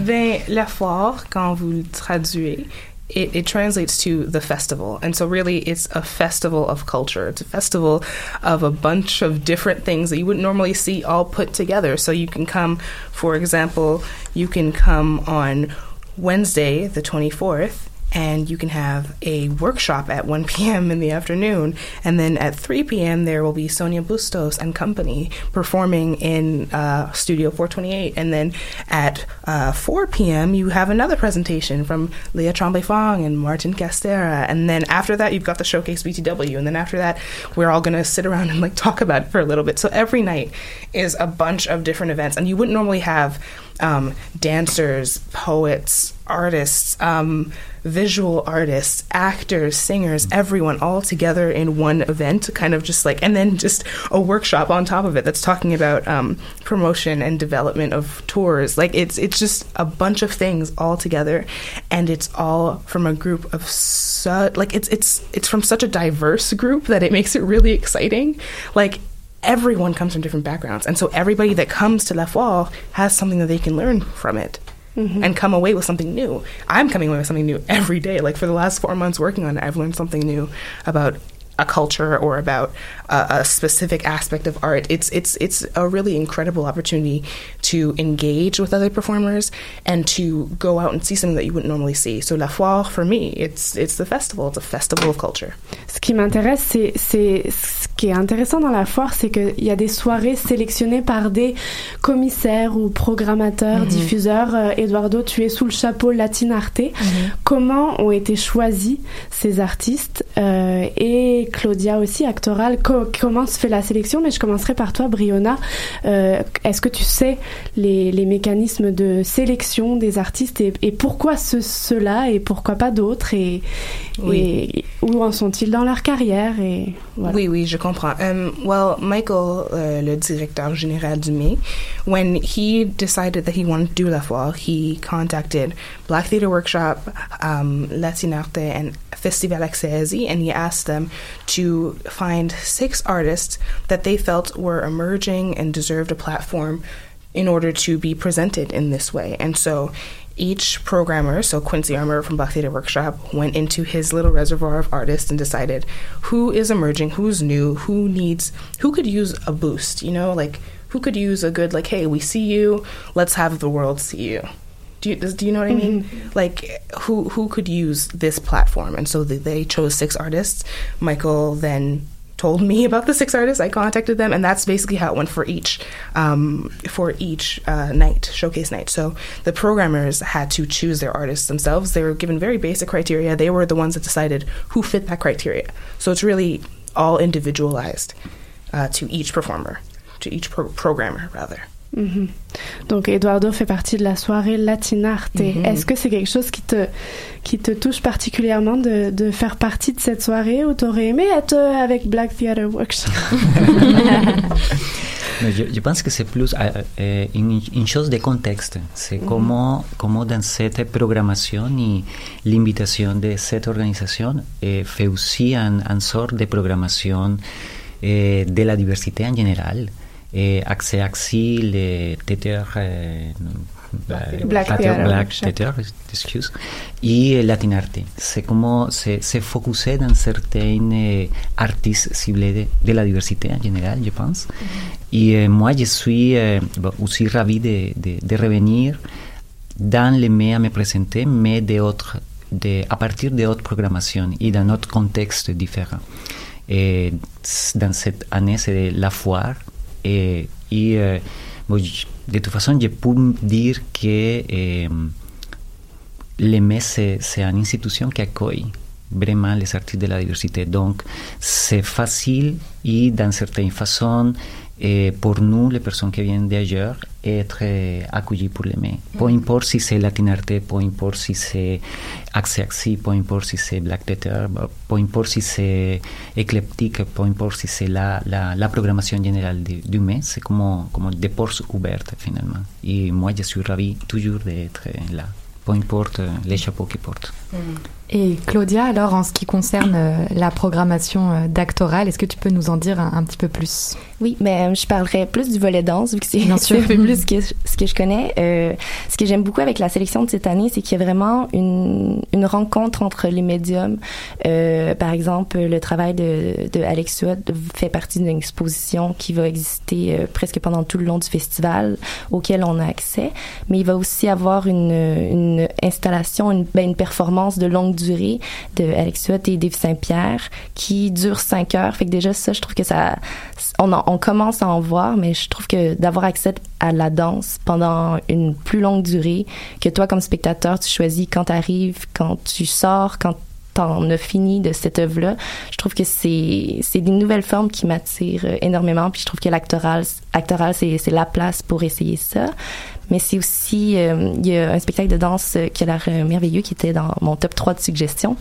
Ben, la foire, quand vous le traduisez, it, it translates to the festival. And so, really, it's a festival of culture. It's a festival of a bunch of different things that you wouldn't normally see all put together. So, you can come, for example, you can come on Wednesday, the 24th, and you can have a workshop at 1 <laughs> p.m. in the afternoon. And then at 3 p.m., there will be Sonia Bustos and company performing in uh, Studio 428. And then at uh, 4 p.m., you have another presentation from Leah Tremblay Fong and Martin Castera. And then after that, you've got the Showcase BTW. And then after that, we're all going to sit around <laughs> and like talk about it for a little bit. So every night is a bunch of different events. And you wouldn't normally have um, dancers, poets, artists, um, visual artists, actors, singers, everyone all together in one event, kind of just like, and then just a workshop on top of it that's talking about um, promotion and development of tours. Like it's it's just a bunch of things all together, and it's all from a group of such like it's it's it's from such a diverse group that it makes it really exciting. Like everyone comes from different backgrounds, and so everybody that comes to La Foire has something that they can learn from it. Mm-hmm. And come away with something new. I'm coming away with something new every day. Like for the last four months working on it, I've learned something new about a culture or about a, a specific aspect of art. It's it's it's a really incredible opportunity to engage with other performers and to go out and see something that you wouldn't normally see. So La Foire, for me, it's it's the festival. It's a festival of culture. Ce qui m'intéresse, c'est, c'est ce qui est intéressant dans la foire, c'est qu'il y a des soirées sélectionnées par des commissaires ou programmateurs, Mhm. diffuseurs. Euh, Eduardo, tu es sous le chapeau Latin Arte. Comment ont été choisis ces artistes? Euh, Et Claudia aussi, actorale, co- comment se fait la sélection Mais je commencerai par toi, Briona. Euh, Est-ce que tu sais les, les mécanismes de sélection des artistes et, et pourquoi ce- ceux-là et pourquoi pas d'autres et, Oui. et où en sont-ils dans leur carrière et voilà. Oui, oui, je comprends. Um, well, Michael, uh, le directeur général du MAI, when he decided that he wanted to do La Foire, he contacted Black Theatre Workshop, um, Latinarte, and Festival Accesi, and he asked them to find six artists that they felt were emerging and deserved a platform in order to be presented in this way. And so each programmer, so Quincy Armour from Black Theatre Workshop, went into his little reservoir of artists and decided who is emerging, who's new, who needs, who could use a boost, you know, like who could use a good, like, hey, we see you, let's have the world see you. Do you, do you know what I mean? Like, who who could use this platform? And so they, they chose six artists. Michael then told me <laughs> about the six artists. I contacted them, and that's basically how it went for each um, for each uh, night, showcase night. So the programmers had to choose their artists themselves. They were given very basic criteria. They were the ones that decided who fit that criteria. So it's really all individualized uh, to each performer, to each pro- programmer rather. Mhm. Donc Eduardo fait partie de la soirée Latinarte. Mhm. Est-ce que c'est quelque chose qui te, qui te touche particulièrement de, de faire partie de cette soirée ou t'aurais aimé être euh, avec Black Theatre Workshop? <laughs> Mais je, je pense que c'est plus euh, euh, une, une chose de contexte. C'est Mhm. comment, comment dans cette programmation et l'invitation de cette organisation euh, fait aussi un, un sort de programmation euh, de la diversité en général. Et accès axi, le théâtre, euh, Black Theatre Black. Theatre, excuse, et Latinarte. C'est comment c'est c'est focusé dans certains artistes ciblés de, de la diversité en général, je pense. Et moi, je suis bon, aussi ravi de, de, de revenir dans le mai à me présenter, mais de autres, de, à partir d'autres programmations et dans notre contexte différent. Et dans cette année, c'est la foire. Et euh, bon, je- de toute façon, je peux dire que euh, le MES, c'est c'est une institution qui accueille vraiment les artistes de la diversité. Donc, c'est facile et d'une certaine façon, et pour nous, les personnes qui viennent d'ailleurs, être accueillies pour le MES. Peu Mhm. importe si c'est Latinarte, peu importe si c'est Axé Axi, peu importe si c'est Black Theater, peu importe si c'est éclectique, peu importe si c'est la, la, la programmation générale du, du c'est comme, comme des portes ouvertes finalement. Et moi, je suis ravi toujours d'être là, peu importe les chapeaux qu'ils portent. Et Claudia, alors en ce qui concerne euh, la programmation euh, d'Actoral, est-ce que tu peux nous en dire un, un petit peu plus? Oui, mais euh, je parlerai plus du volet danse, vu que c'est <laughs> un peu plus ce que, ce que je connais. Euh, ce que j'aime beaucoup avec la sélection de cette année, c'est qu'il y a vraiment une, une rencontre entre les médiums. Euh, par exemple, le travail de, de Alex fait partie d'une exposition qui va exister euh, presque pendant tout le long du festival, auquel on a accès. Mais il va aussi avoir une, une installation, une, ben, une performance de longue durée de Alex Huot et Dave Saint-Pierre qui durent cinq heures. Fait que déjà ça, je trouve que ça, on, on commence à en voir, mais je trouve que d'avoir accès à la danse pendant une plus longue durée, que toi comme spectateur, tu choisis quand tu arrives, quand tu sors, quand t'en as fini de cette œuvre-là, je trouve que c'est des nouvelles formes qui m'attirent euh, énormément. Puis je trouve que l'actoral, actoral c'est c'est la place pour essayer ça. Mais c'est aussi, euh, il y a un spectacle de danse qui a l'air euh, merveilleux, qui était dans mon top 3 de suggestions,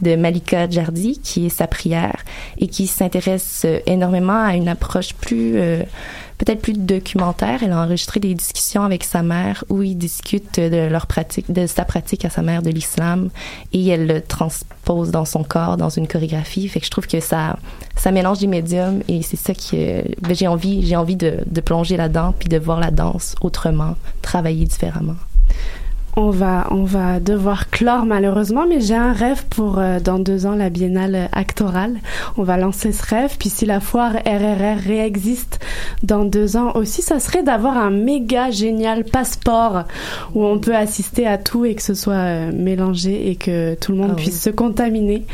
de Malika Jardi, qui est sa prière, et qui s'intéresse énormément à une approche plus, peut-être plus documentaire. Elle a enregistré des discussions avec sa mère où ils discutent de leur pratique, de sa pratique à sa mère de l'islam, et elle le transpose dans son corps, dans une chorégraphie. Fait que je trouve que ça, ça mélange des médiums, et c'est ça qui, euh, ben, j'ai envie, j'ai envie de, de plonger là-dedans, puis de voir la danse autrement, travailler différemment. On va, on va devoir clore malheureusement, mais j'ai un rêve pour euh, dans deux ans la biennale actorale. On va lancer ce rêve, puis si la foire RRR réexiste dans deux ans aussi, ça serait d'avoir un méga génial passeport où on peut assister à tout et que ce soit euh, mélangé et que tout le monde Ah oui. puisse se contaminer.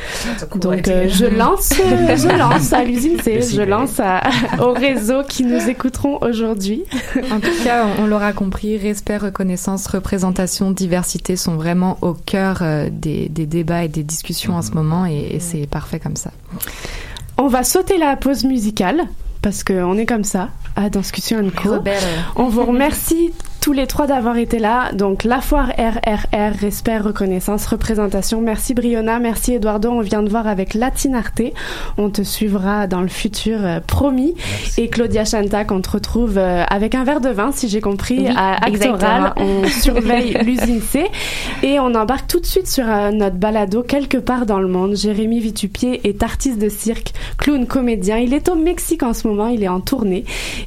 Donc euh, je lance, euh, <laughs> je lance à l'usine C, je lance à, <laughs> au réseau qui nous écouteront aujourd'hui. En tout cas, on, on l'aura compris, respect, reconnaissance, représentation, diversité sont vraiment au cœur euh, des, des débats et des discussions en ce moment et, et c'est parfait comme ça. On va sauter la pause musicale parce qu'on est comme ça à Discussion Co. On vous remercie tous les trois d'avoir été là. Donc la foire RRR, respect, reconnaissance, représentation. Merci Briona, merci Eduardo. On vient de voir avec Latinarte. On te suivra dans le futur, euh, promis. Et Claudia Chanta, qu'on te retrouve euh, avec un verre de vin, si j'ai compris, Oui, à Actoral. On surveille <laughs> l'usine C et on embarque tout de suite sur euh, notre balado quelque part dans le monde. Jérémy Vitupier est artiste de cirque, clown, comédien. Il est au Mexique en ce moment, il est en tournée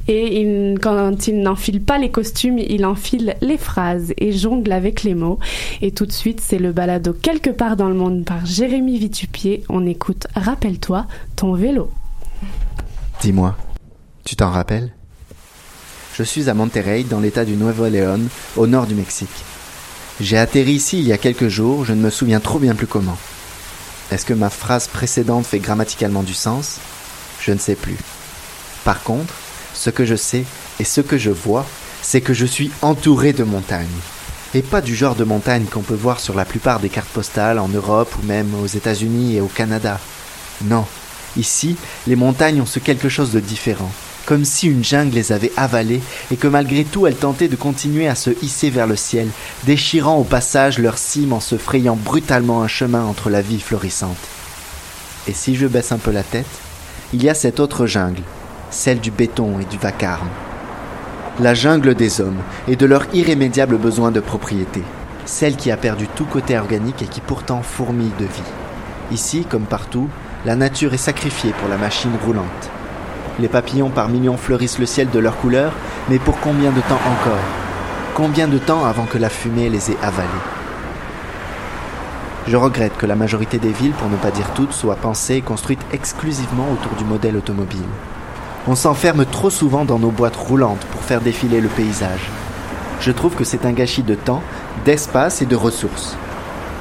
et il- quand il n'enfile pas les costumes, il enfile les phrases et jongle avec les mots. Et tout de suite, c'est le balado quelque part dans le monde par Jérémy Vitupier. On écoute Rappelle-toi ton vélo. Dis-moi, tu t'en rappelles? Je suis à Monterrey, dans l'état du Nuevo León, au nord du Mexique. J'ai atterri ici il y a quelques jours, je ne me souviens trop bien plus comment. Est-ce que ma phrase précédente fait grammaticalement du sens? Je ne sais plus. Par contre, ce que je sais et ce que je vois, c'est que je suis entouré de montagnes. Et pas du genre de montagnes qu'on peut voir sur la plupart des cartes postales en Europe ou même aux États-Unis et au Canada. Non, ici, les montagnes ont ce quelque chose de différent, comme si une jungle les avait avalées et que malgré tout elles tentaient de continuer à se hisser vers le ciel, déchirant au passage leurs cimes en se frayant brutalement un chemin entre la vie florissante. Et si je baisse un peu la tête, il y a cette autre jungle, celle du béton et du vacarme. La jungle des hommes et de leur irrémédiable besoin de propriété, celle qui a perdu tout côté organique et qui pourtant fourmille de vie. Ici, comme partout, la nature est sacrifiée pour la machine roulante. Les papillons par millions fleurissent le ciel de leur couleur, mais pour combien de temps encore? Combien de temps avant que la fumée les ait avalés? Je regrette que la majorité des villes, pour ne pas dire toutes, soient pensées et construites exclusivement autour du modèle automobile. On s'enferme trop souvent dans nos boîtes roulantes pour faire défiler le paysage. Je trouve que c'est un gâchis de temps, d'espace et de ressources.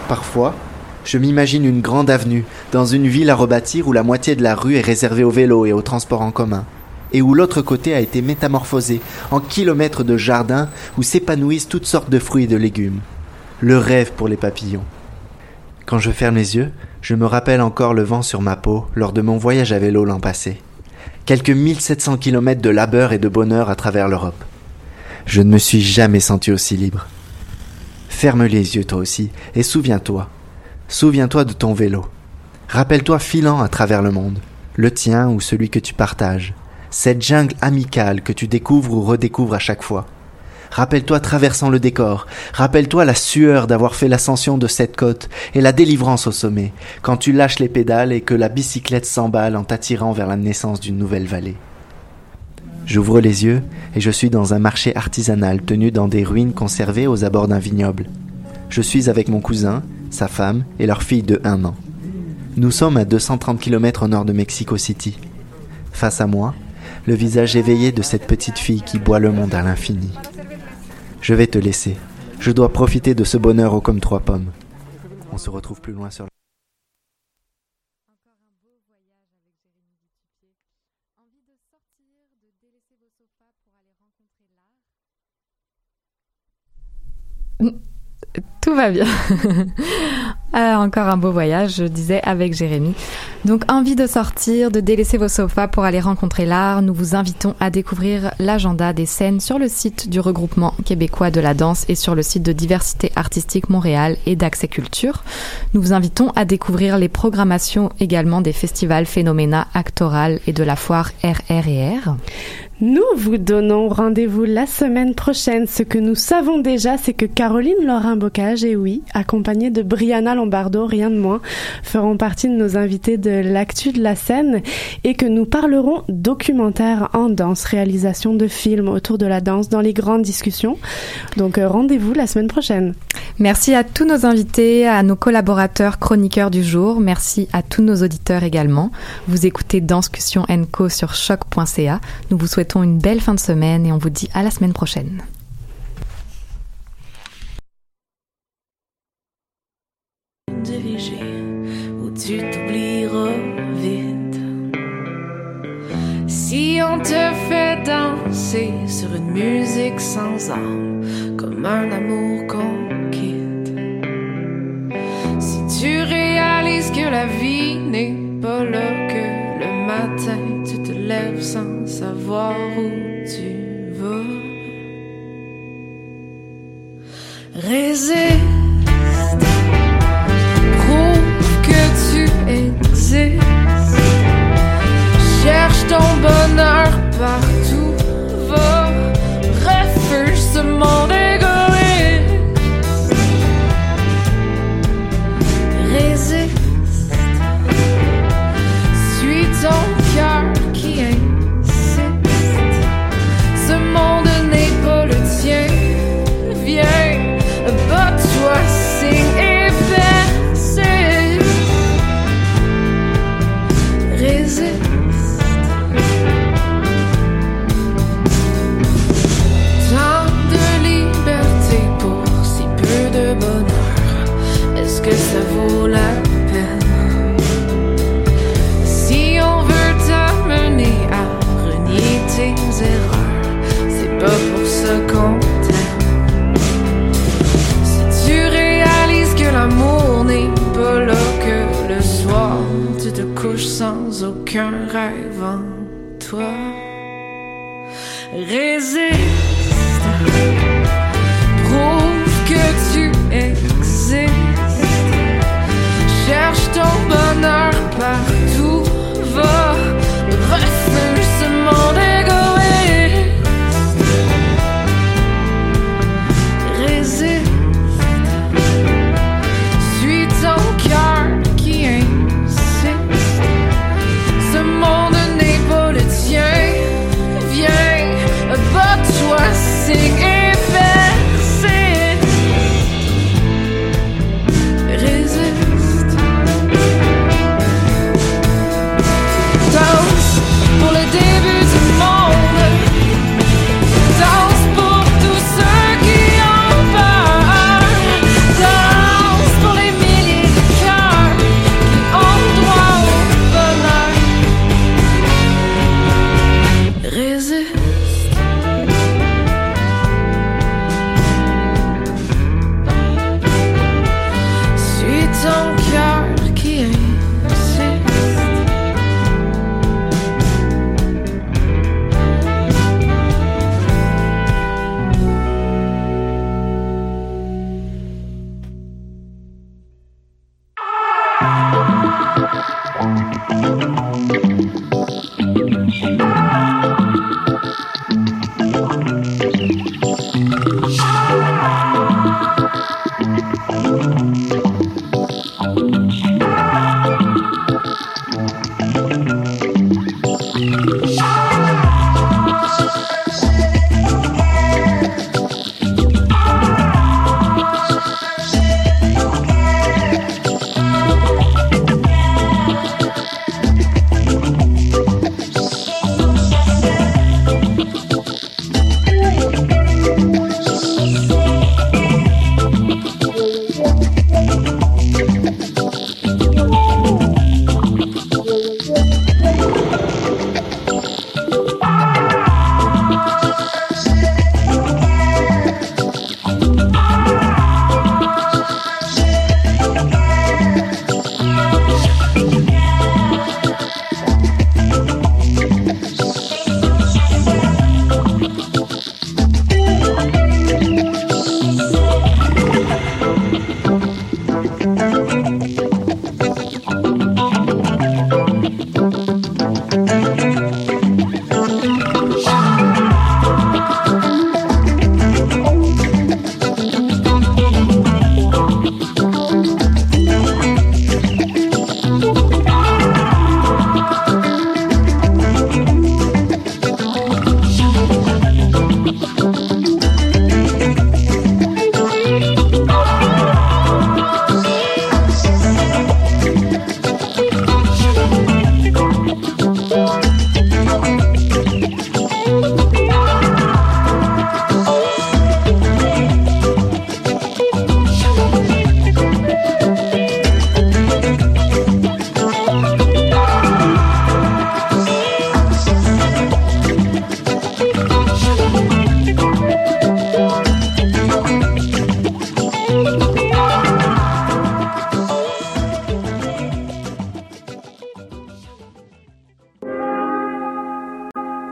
Parfois, je m'imagine une grande avenue, dans une ville à rebâtir où la moitié de la rue est réservée au vélo et au transport en commun, et où l'autre côté a été métamorphosé en kilomètres de jardins où s'épanouissent toutes sortes de fruits et de légumes. Le rêve pour les papillons. Quand je ferme les yeux, je me rappelle encore le vent sur ma peau lors de mon voyage à vélo l'an passé. Quelques 1700 kilomètres de labeur et de bonheur à travers l'Europe. Je ne me suis jamais senti aussi libre. Ferme les yeux toi aussi et souviens-toi. Souviens-toi de ton vélo. Rappelle-toi filant à travers le monde, le tien ou celui que tu partages, cette jungle amicale que tu découvres ou redécouvres à chaque fois. Rappelle-toi traversant le décor, rappelle-toi la sueur d'avoir fait l'ascension de cette côte et la délivrance au sommet, quand tu lâches les pédales et que la bicyclette s'emballe en t'attirant vers la naissance d'une nouvelle vallée. J'ouvre les yeux et je suis dans un marché artisanal tenu dans des ruines conservées aux abords d'un vignoble. Je suis avec mon cousin, sa femme et leur fille de un an. Nous sommes à 230 km au nord de Mexico City. Face à moi, le visage éveillé de cette petite fille qui boit le monde à l'infini. Je vais te laisser. Je dois profiter de ce bonheur haut comme trois pommes. On se retrouve plus loin sur la... Tout va bien. <laughs> Euh, encore un beau voyage, je disais, avec Jérémy. Donc, envie de sortir, de délaisser vos sofas pour aller rencontrer l'art, nous vous invitons à découvrir l'agenda des scènes sur le site du regroupement québécois de la danse et sur le site de Diversité Artistique Montréal et d'Accès Culture. Nous vous invitons à découvrir les programmations également des festivals Phénoména Actoral et de la foire RR&R. Nous vous donnons rendez-vous la semaine prochaine. Ce que nous savons déjà, c'est que Caroline Lorrain-Bocage et oui, accompagnée de Brianna Lombardo, rien de moins, feront partie de nos invités de l'actu de la scène et que nous parlerons documentaire en danse, réalisation de films autour de la danse dans les grandes discussions. Donc euh, rendez-vous la semaine prochaine. Merci à tous nos invités, à nos collaborateurs chroniqueurs du jour. Merci à tous nos auditeurs également. Vous écoutez Danscussion Co sur choc.ca. Nous vous souhaitons une belle fin de semaine et on vous dit à la semaine prochaine. tu t'oublieras vite. Si on te fait danser sur une musique sans âme, comme un amour qu'on. Si tu réalises que la vie n'est pas là, que le matin sans savoir où tu vas. Résiste. Prouve que tu existes. Cherche ton bonheur partout. couche sans aucun rêve en toi. Résiste, prouve que tu existes. Cherche ton bonheur